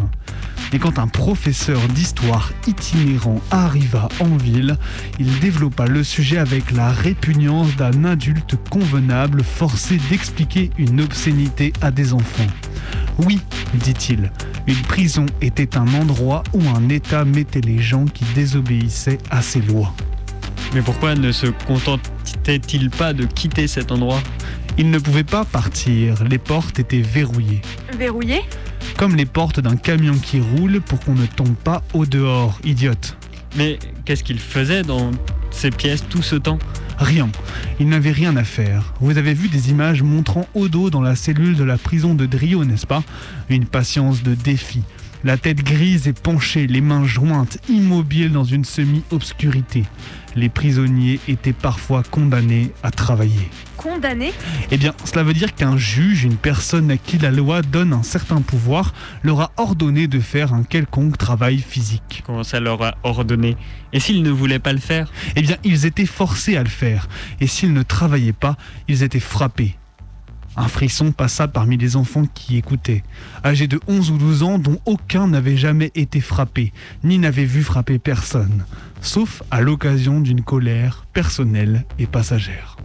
S6: Et quand un professeur d'histoire itinérant arriva en ville, il développa le sujet avec la répugnance d'un adulte convenable forcé d'expliquer une obscénité à des enfants. Oui, dit-il, une prison était un endroit où un État mettait les gens qui désobéissaient à ses lois.
S7: Mais pourquoi ne se contentait-il pas de quitter cet endroit?
S6: Il ne pouvait pas partir, les portes étaient verrouillées.
S5: Verrouillé
S6: Comme les portes d'un camion qui roule pour qu'on ne tombe pas au dehors, idiote.
S7: Mais qu'est-ce qu'il faisait dans ces pièces tout ce temps?
S6: Rien. Il n'avait rien à faire. Vous avez vu des images montrant Odo dans la cellule de la prison de Drio, n'est-ce pas? Une patience de défi. La tête grise et penchée, les mains jointes, immobile dans une semi-obscurité. Les prisonniers étaient parfois condamnés à travailler.
S5: Condamnés
S6: Eh bien, cela veut dire qu'un juge, une personne à qui la loi donne un certain pouvoir, leur a ordonné de faire un quelconque travail physique.
S7: Comment ça leur a ordonné? Et s'ils ne voulaient pas le faire?
S6: Eh bien, ils étaient forcés à le faire. Et s'ils ne travaillaient pas, ils étaient frappés. Un frisson passa parmi les enfants qui écoutaient, âgés de 11 ou 12 ans dont aucun n'avait jamais été frappé, ni n'avait vu frapper personne, sauf à l'occasion d'une colère personnelle et passagère.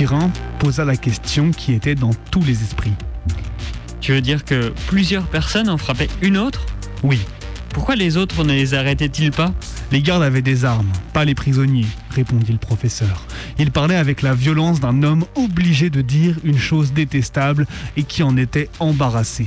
S6: Tyran posa la question qui était dans tous les esprits.
S7: Tu veux dire que plusieurs personnes en frappaient une autre?
S6: Oui.
S7: Pourquoi les autres ne les arrêtaient-ils pas?
S6: Les gardes avaient des armes, pas les prisonniers, répondit le professeur. Il parlait avec la violence d'un homme obligé de dire une chose détestable et qui en était embarrassé.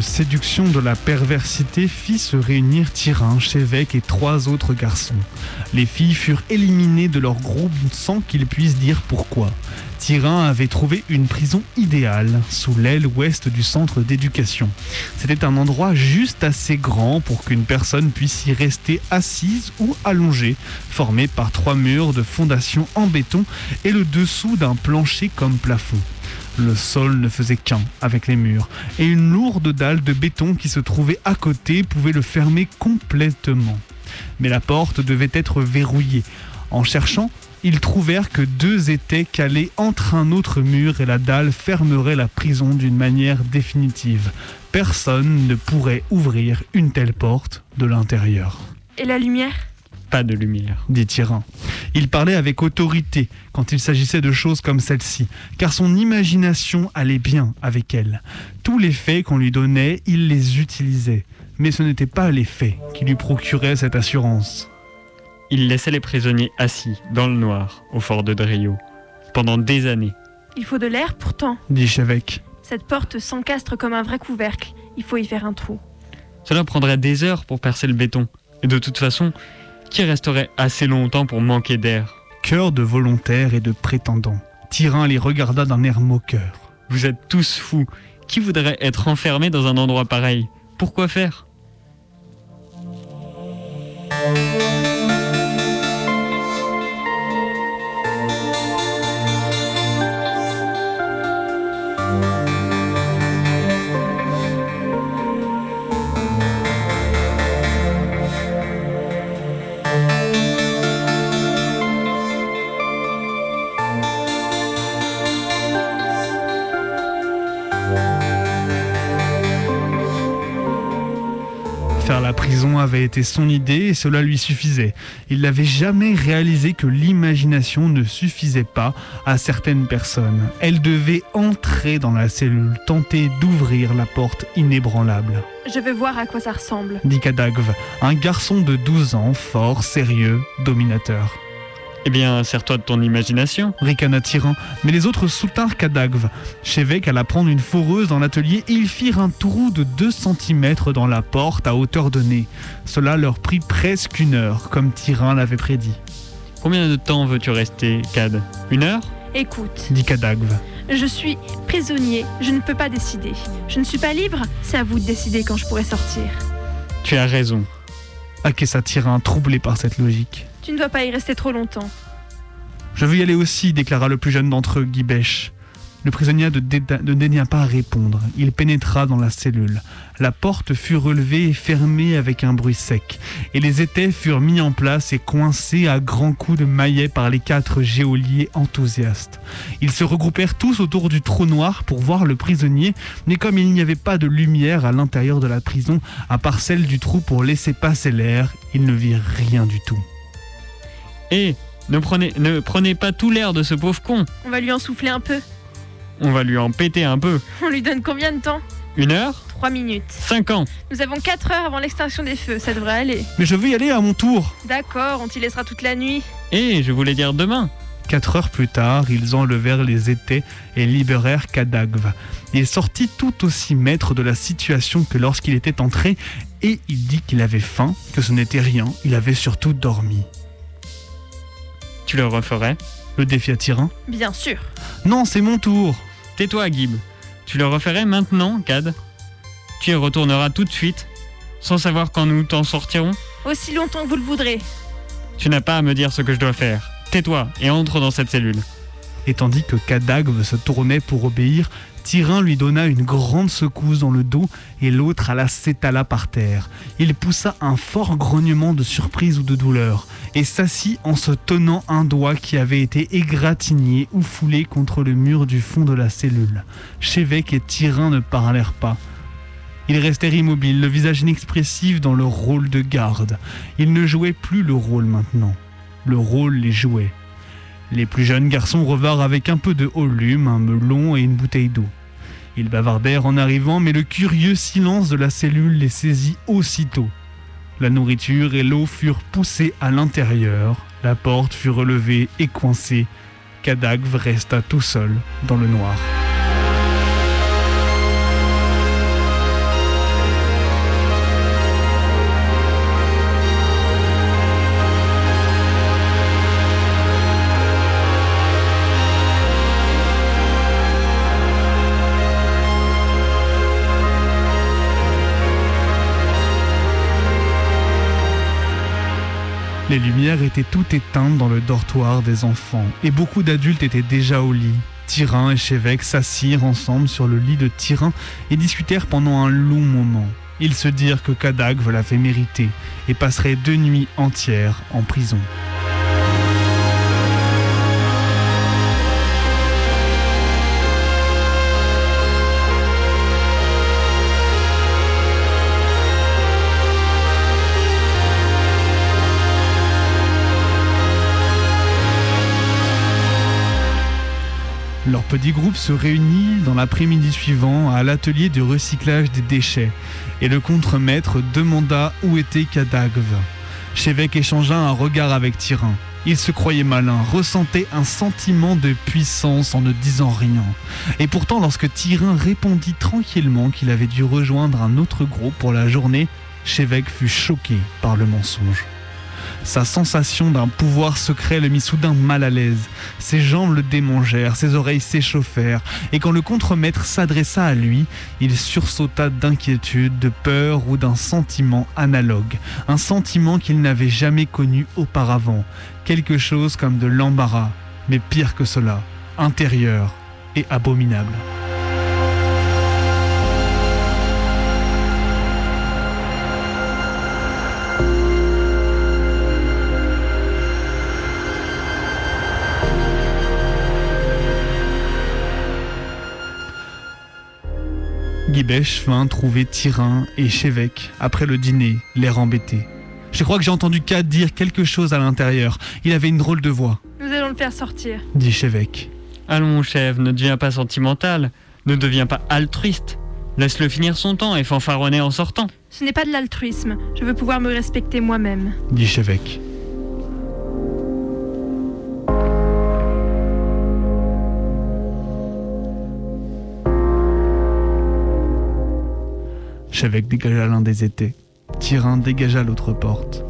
S6: Séduction de la perversité fit se réunir Tyrin, Chévêque et trois autres garçons. Les filles furent éliminées de leur groupe sans qu'ils puissent dire pourquoi. Tyrin avait trouvé une prison idéale sous l'aile ouest du centre d'éducation. C'était un endroit juste assez grand pour qu'une personne puisse y rester assise ou allongée, formé par trois murs de fondation en béton et le dessous d'un plancher comme plafond. Le sol ne faisait qu'un avec les murs, et une lourde dalle de béton qui se trouvait à côté pouvait le fermer complètement. Mais la porte devait être verrouillée. En cherchant, ils trouvèrent que deux étaient calés entre un autre mur et la dalle fermerait la prison d'une manière définitive. Personne ne pourrait ouvrir une telle porte de l'intérieur.
S5: Et la lumière?
S7: Pas de lumière.
S6: dit Tyrin. Il parlait avec autorité quand il s'agissait de choses comme celle-ci, car son imagination allait bien avec elle. Tous les faits qu'on lui donnait, il les utilisait. Mais ce n'était pas les faits qui lui procuraient cette assurance.
S7: Il laissait les prisonniers assis, dans le noir, au fort de Drio, pendant des années.
S5: Il faut de l'air pourtant.
S6: dit Chévêque.
S5: Cette porte s'encastre comme un vrai couvercle. Il faut y faire un trou.
S7: Cela prendrait des heures pour percer le béton. Et de toute façon, qui resterait assez longtemps pour manquer d'air
S6: Cœur de volontaires et de prétendants. Tyrin les regarda d'un air moqueur.
S7: Vous êtes tous fous. Qui voudrait être enfermé dans un endroit pareil? Pourquoi faire
S6: Faire? Avait été son idée et cela lui suffisait. Il n'avait jamais réalisé que l'imagination ne suffisait pas à certaines personnes. Elle devait entrer dans la cellule, tenter d'ouvrir la porte inébranlable.
S5: Je veux voir à quoi ça ressemble.
S6: Dit Kadagv, un garçon de 12 ans, fort, sérieux, dominateur.
S7: Eh bien, sers-toi de ton imagination.
S6: Ricana Tyran, mais les autres soutinrent Kadagv. Chévêque alla prendre une foreuse dans l'atelier et ils firent un trou de 2 cm dans la porte à hauteur de nez. Cela leur prit presque une heure, comme Tyran l'avait prédit.
S7: Combien de temps veux-tu rester, Cad Une heure?
S5: Écoute,
S6: Dit Kadagv.
S5: je suis prisonnier. Je ne peux pas décider. Je ne suis pas libre. C'est à vous de décider quand je pourrai sortir.
S7: Tu as raison.
S6: Acquiesça Tyran, troublé par cette logique?
S5: Tu ne dois pas y rester trop longtemps.
S6: Je veux y aller aussi, déclara le plus jeune d'entre eux, Guy Bêche. Le prisonnier ne daigna pas répondre. Il pénétra dans la cellule. La porte fut relevée et fermée avec un bruit sec, et les étais furent mis en place et coincés à grands coups de maillet par les quatre geôliers enthousiastes. Ils se regroupèrent tous autour du trou noir pour voir le prisonnier, mais comme il n'y avait pas de lumière à l'intérieur de la prison, à part celle du trou pour laisser passer l'air, ils ne virent rien du tout.
S7: Et ne prenez, ne prenez pas tout l'air de ce pauvre con.
S5: On va lui en souffler un peu.
S7: On va lui en péter un peu.
S5: On lui donne combien de temps?
S7: Une heure?
S5: 3 minutes.
S7: Cinq ans.
S5: Nous avons 4 heures avant l'extinction des feux, ça devrait aller.
S6: Mais je veux y aller à mon tour
S5: D'accord, on t'y laissera toute la nuit.
S7: Et je voulais dire demain.
S6: Quatre heures plus tard, ils enlevèrent les étais et libérèrent Kadagv. Il sortit tout aussi maître de la situation que lorsqu'il était entré, et il dit qu'il avait faim, que ce n'était rien, il avait surtout dormi.
S7: Tu le referais
S6: Le défi à Tyrin
S5: Bien sûr.
S6: Non, c'est mon tour
S7: Tais-toi, Gib. Tu le referais maintenant, Cad Tu y retourneras tout de suite, sans savoir quand nous t'en sortirons
S5: Aussi longtemps que vous le voudrez.
S7: Tu n'as pas à me dire ce que je dois faire. Tais-toi et entre dans cette cellule.
S6: Et tandis que Kadagv se tournait pour obéir, Tyrin lui donna une grande secousse dans le dos et l'autre alla s'étala par terre. Il poussa un fort grognement de surprise ou de douleur et s'assit en se tenant un doigt qui avait été égratigné ou foulé contre le mur du fond de la cellule. Chévec et Tyrin ne parlèrent pas. Ils restèrent immobiles, le visage inexpressif dans leur rôle de garde. Ils ne jouaient plus le rôle maintenant. Le rôle les jouait. Les plus jeunes garçons revinrent avec un peu de volume, un melon et une bouteille d'eau. Ils bavardèrent en arrivant, mais le curieux silence de la cellule les saisit aussitôt. La nourriture et l'eau furent poussées à l'intérieur, la porte fut relevée et coincée. Kadagv resta tout seul dans le noir. Les lumières étaient toutes éteintes dans le dortoir des enfants, et beaucoup d'adultes étaient déjà au lit. Tyrin et Chévec s'assirent ensemble sur le lit de Tyrin et discutèrent pendant un long moment. Ils se dirent que Kadagv l'avait mérité et passerait deux nuits entières en prison. Petit groupe se réunit dans l'après-midi suivant à l'atelier de recyclage des déchets et le contremaître demanda où était Kadagv. Chévec échangea un regard avec Tyrin. Il se croyait malin, ressentait un sentiment de puissance en ne disant rien. Et pourtant, lorsque Tyrin répondit tranquillement qu'il avait dû rejoindre un autre groupe pour la journée, Chévec fut choqué par le mensonge. Sa sensation d'un pouvoir secret le mit soudain mal à l'aise. Ses jambes le démangèrent, ses oreilles s'échauffèrent, et quand le contremaître s'adressa à lui, il sursauta d'inquiétude, de peur ou d'un sentiment analogue, un sentiment qu'il n'avait jamais connu auparavant, quelque chose comme de l'embarras, mais pire que cela, intérieur et abominable. Guibèche vint trouver Tyrin et Chévec après le dîner, l'air embêté. Je crois que j'ai entendu Kat dire quelque chose à l'intérieur. Il avait une drôle de voix,
S5: Nous allons le faire sortir.
S6: dit Chévec.
S7: Allons, mon chef, ne deviens pas sentimental, ne deviens pas altruiste. Laisse-le finir son temps et fanfaronner en sortant.
S5: Ce n'est pas de l'altruisme. Je veux pouvoir me respecter moi-même.
S6: dit Chévec. Chévec dégagea l'un des étés. Tyrin dégagea l'autre porte.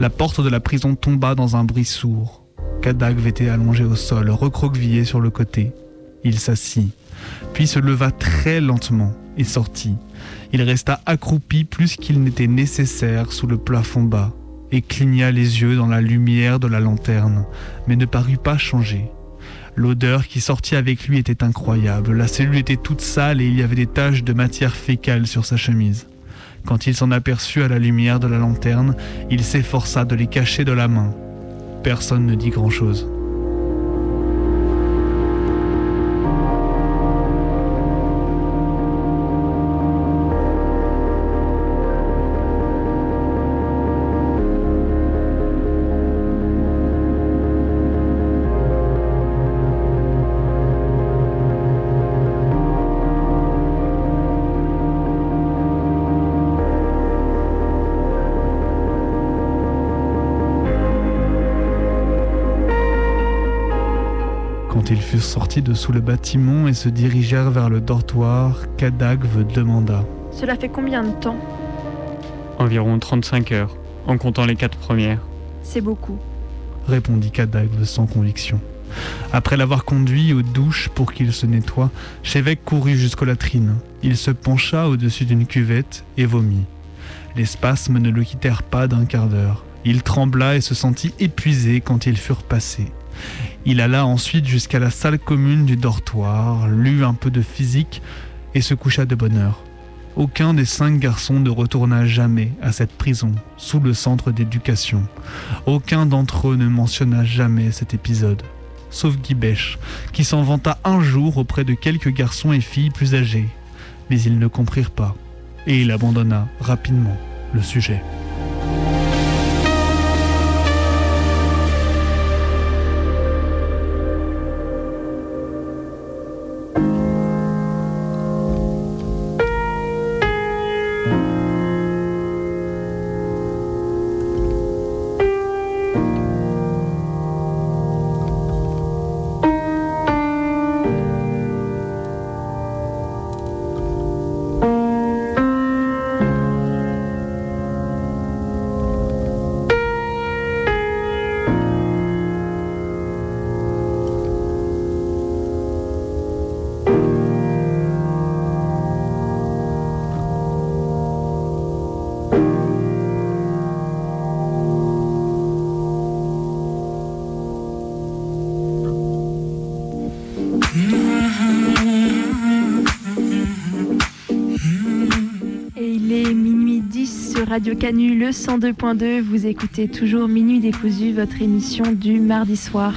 S6: La porte de la prison tomba dans un bruit sourd. Kadagv était allongé au sol, recroquevillé sur le côté. Il s'assit, puis se leva très lentement et sortit. Il resta accroupi plus qu'il n'était nécessaire sous le plafond bas et cligna les yeux dans la lumière de la lanterne, mais ne parut pas changer. L'odeur qui sortit avec lui était incroyable. La cellule était toute sale et il y avait des taches de matière fécale sur sa chemise. Quand il s'en aperçut à la lumière de la lanterne, il s'efforça de les cacher de la main. Personne ne dit grand-chose. Furent sortis de sous le bâtiment et se dirigèrent vers le dortoir, Kadagve demanda
S5: Cela fait combien de temps?
S7: Environ 35 heures, en comptant les quatre premières.
S5: C'est beaucoup.
S6: répondit Kadagve sans conviction. Après l'avoir conduit aux douches pour qu'il se nettoie, Chevek courut jusqu'aux latrines. Il se pencha au-dessus d'une cuvette et vomit. Les spasmes ne le quittèrent pas d'un quart d'heure. Il trembla et se sentit épuisé quand ils furent passés. Il alla ensuite jusqu'à la salle commune du dortoir, lut un peu de physique et se coucha de bonne heure. Aucun des cinq garçons ne retourna jamais à cette prison, sous le centre d'éducation. Aucun d'entre eux ne mentionna jamais cet épisode, sauf Guy Bêche, qui s'en vanta un jour auprès de quelques garçons et filles plus âgés. Mais ils ne comprirent pas, et il abandonna rapidement le sujet.
S5: Radio Canu, le 102.2. Vous écoutez toujours Minuit décousu, votre émission du mardi soir.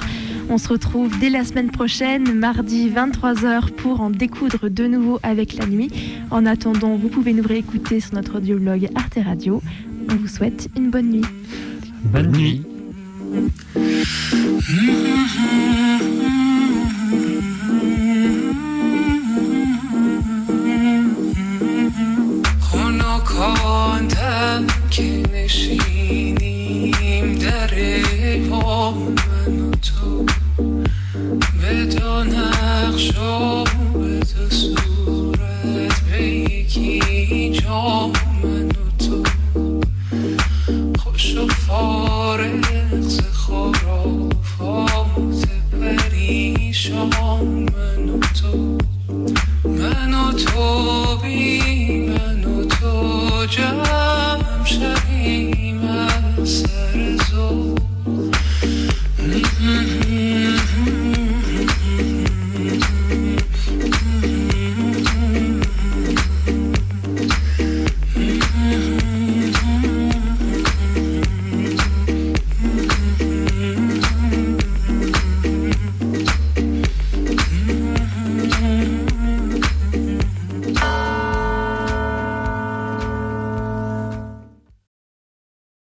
S5: On se retrouve dès la semaine prochaine, mardi 23h, pour en découdre de nouveau avec la nuit. En attendant, vous pouvez nous réécouter sur notre audioblog Arte Radio. On vous souhaite une bonne nuit.
S7: Bonne nuit.
S27: خنکاندم که نشینیم در پا من و تو. به دو نقش و به دو صورت به یکی جا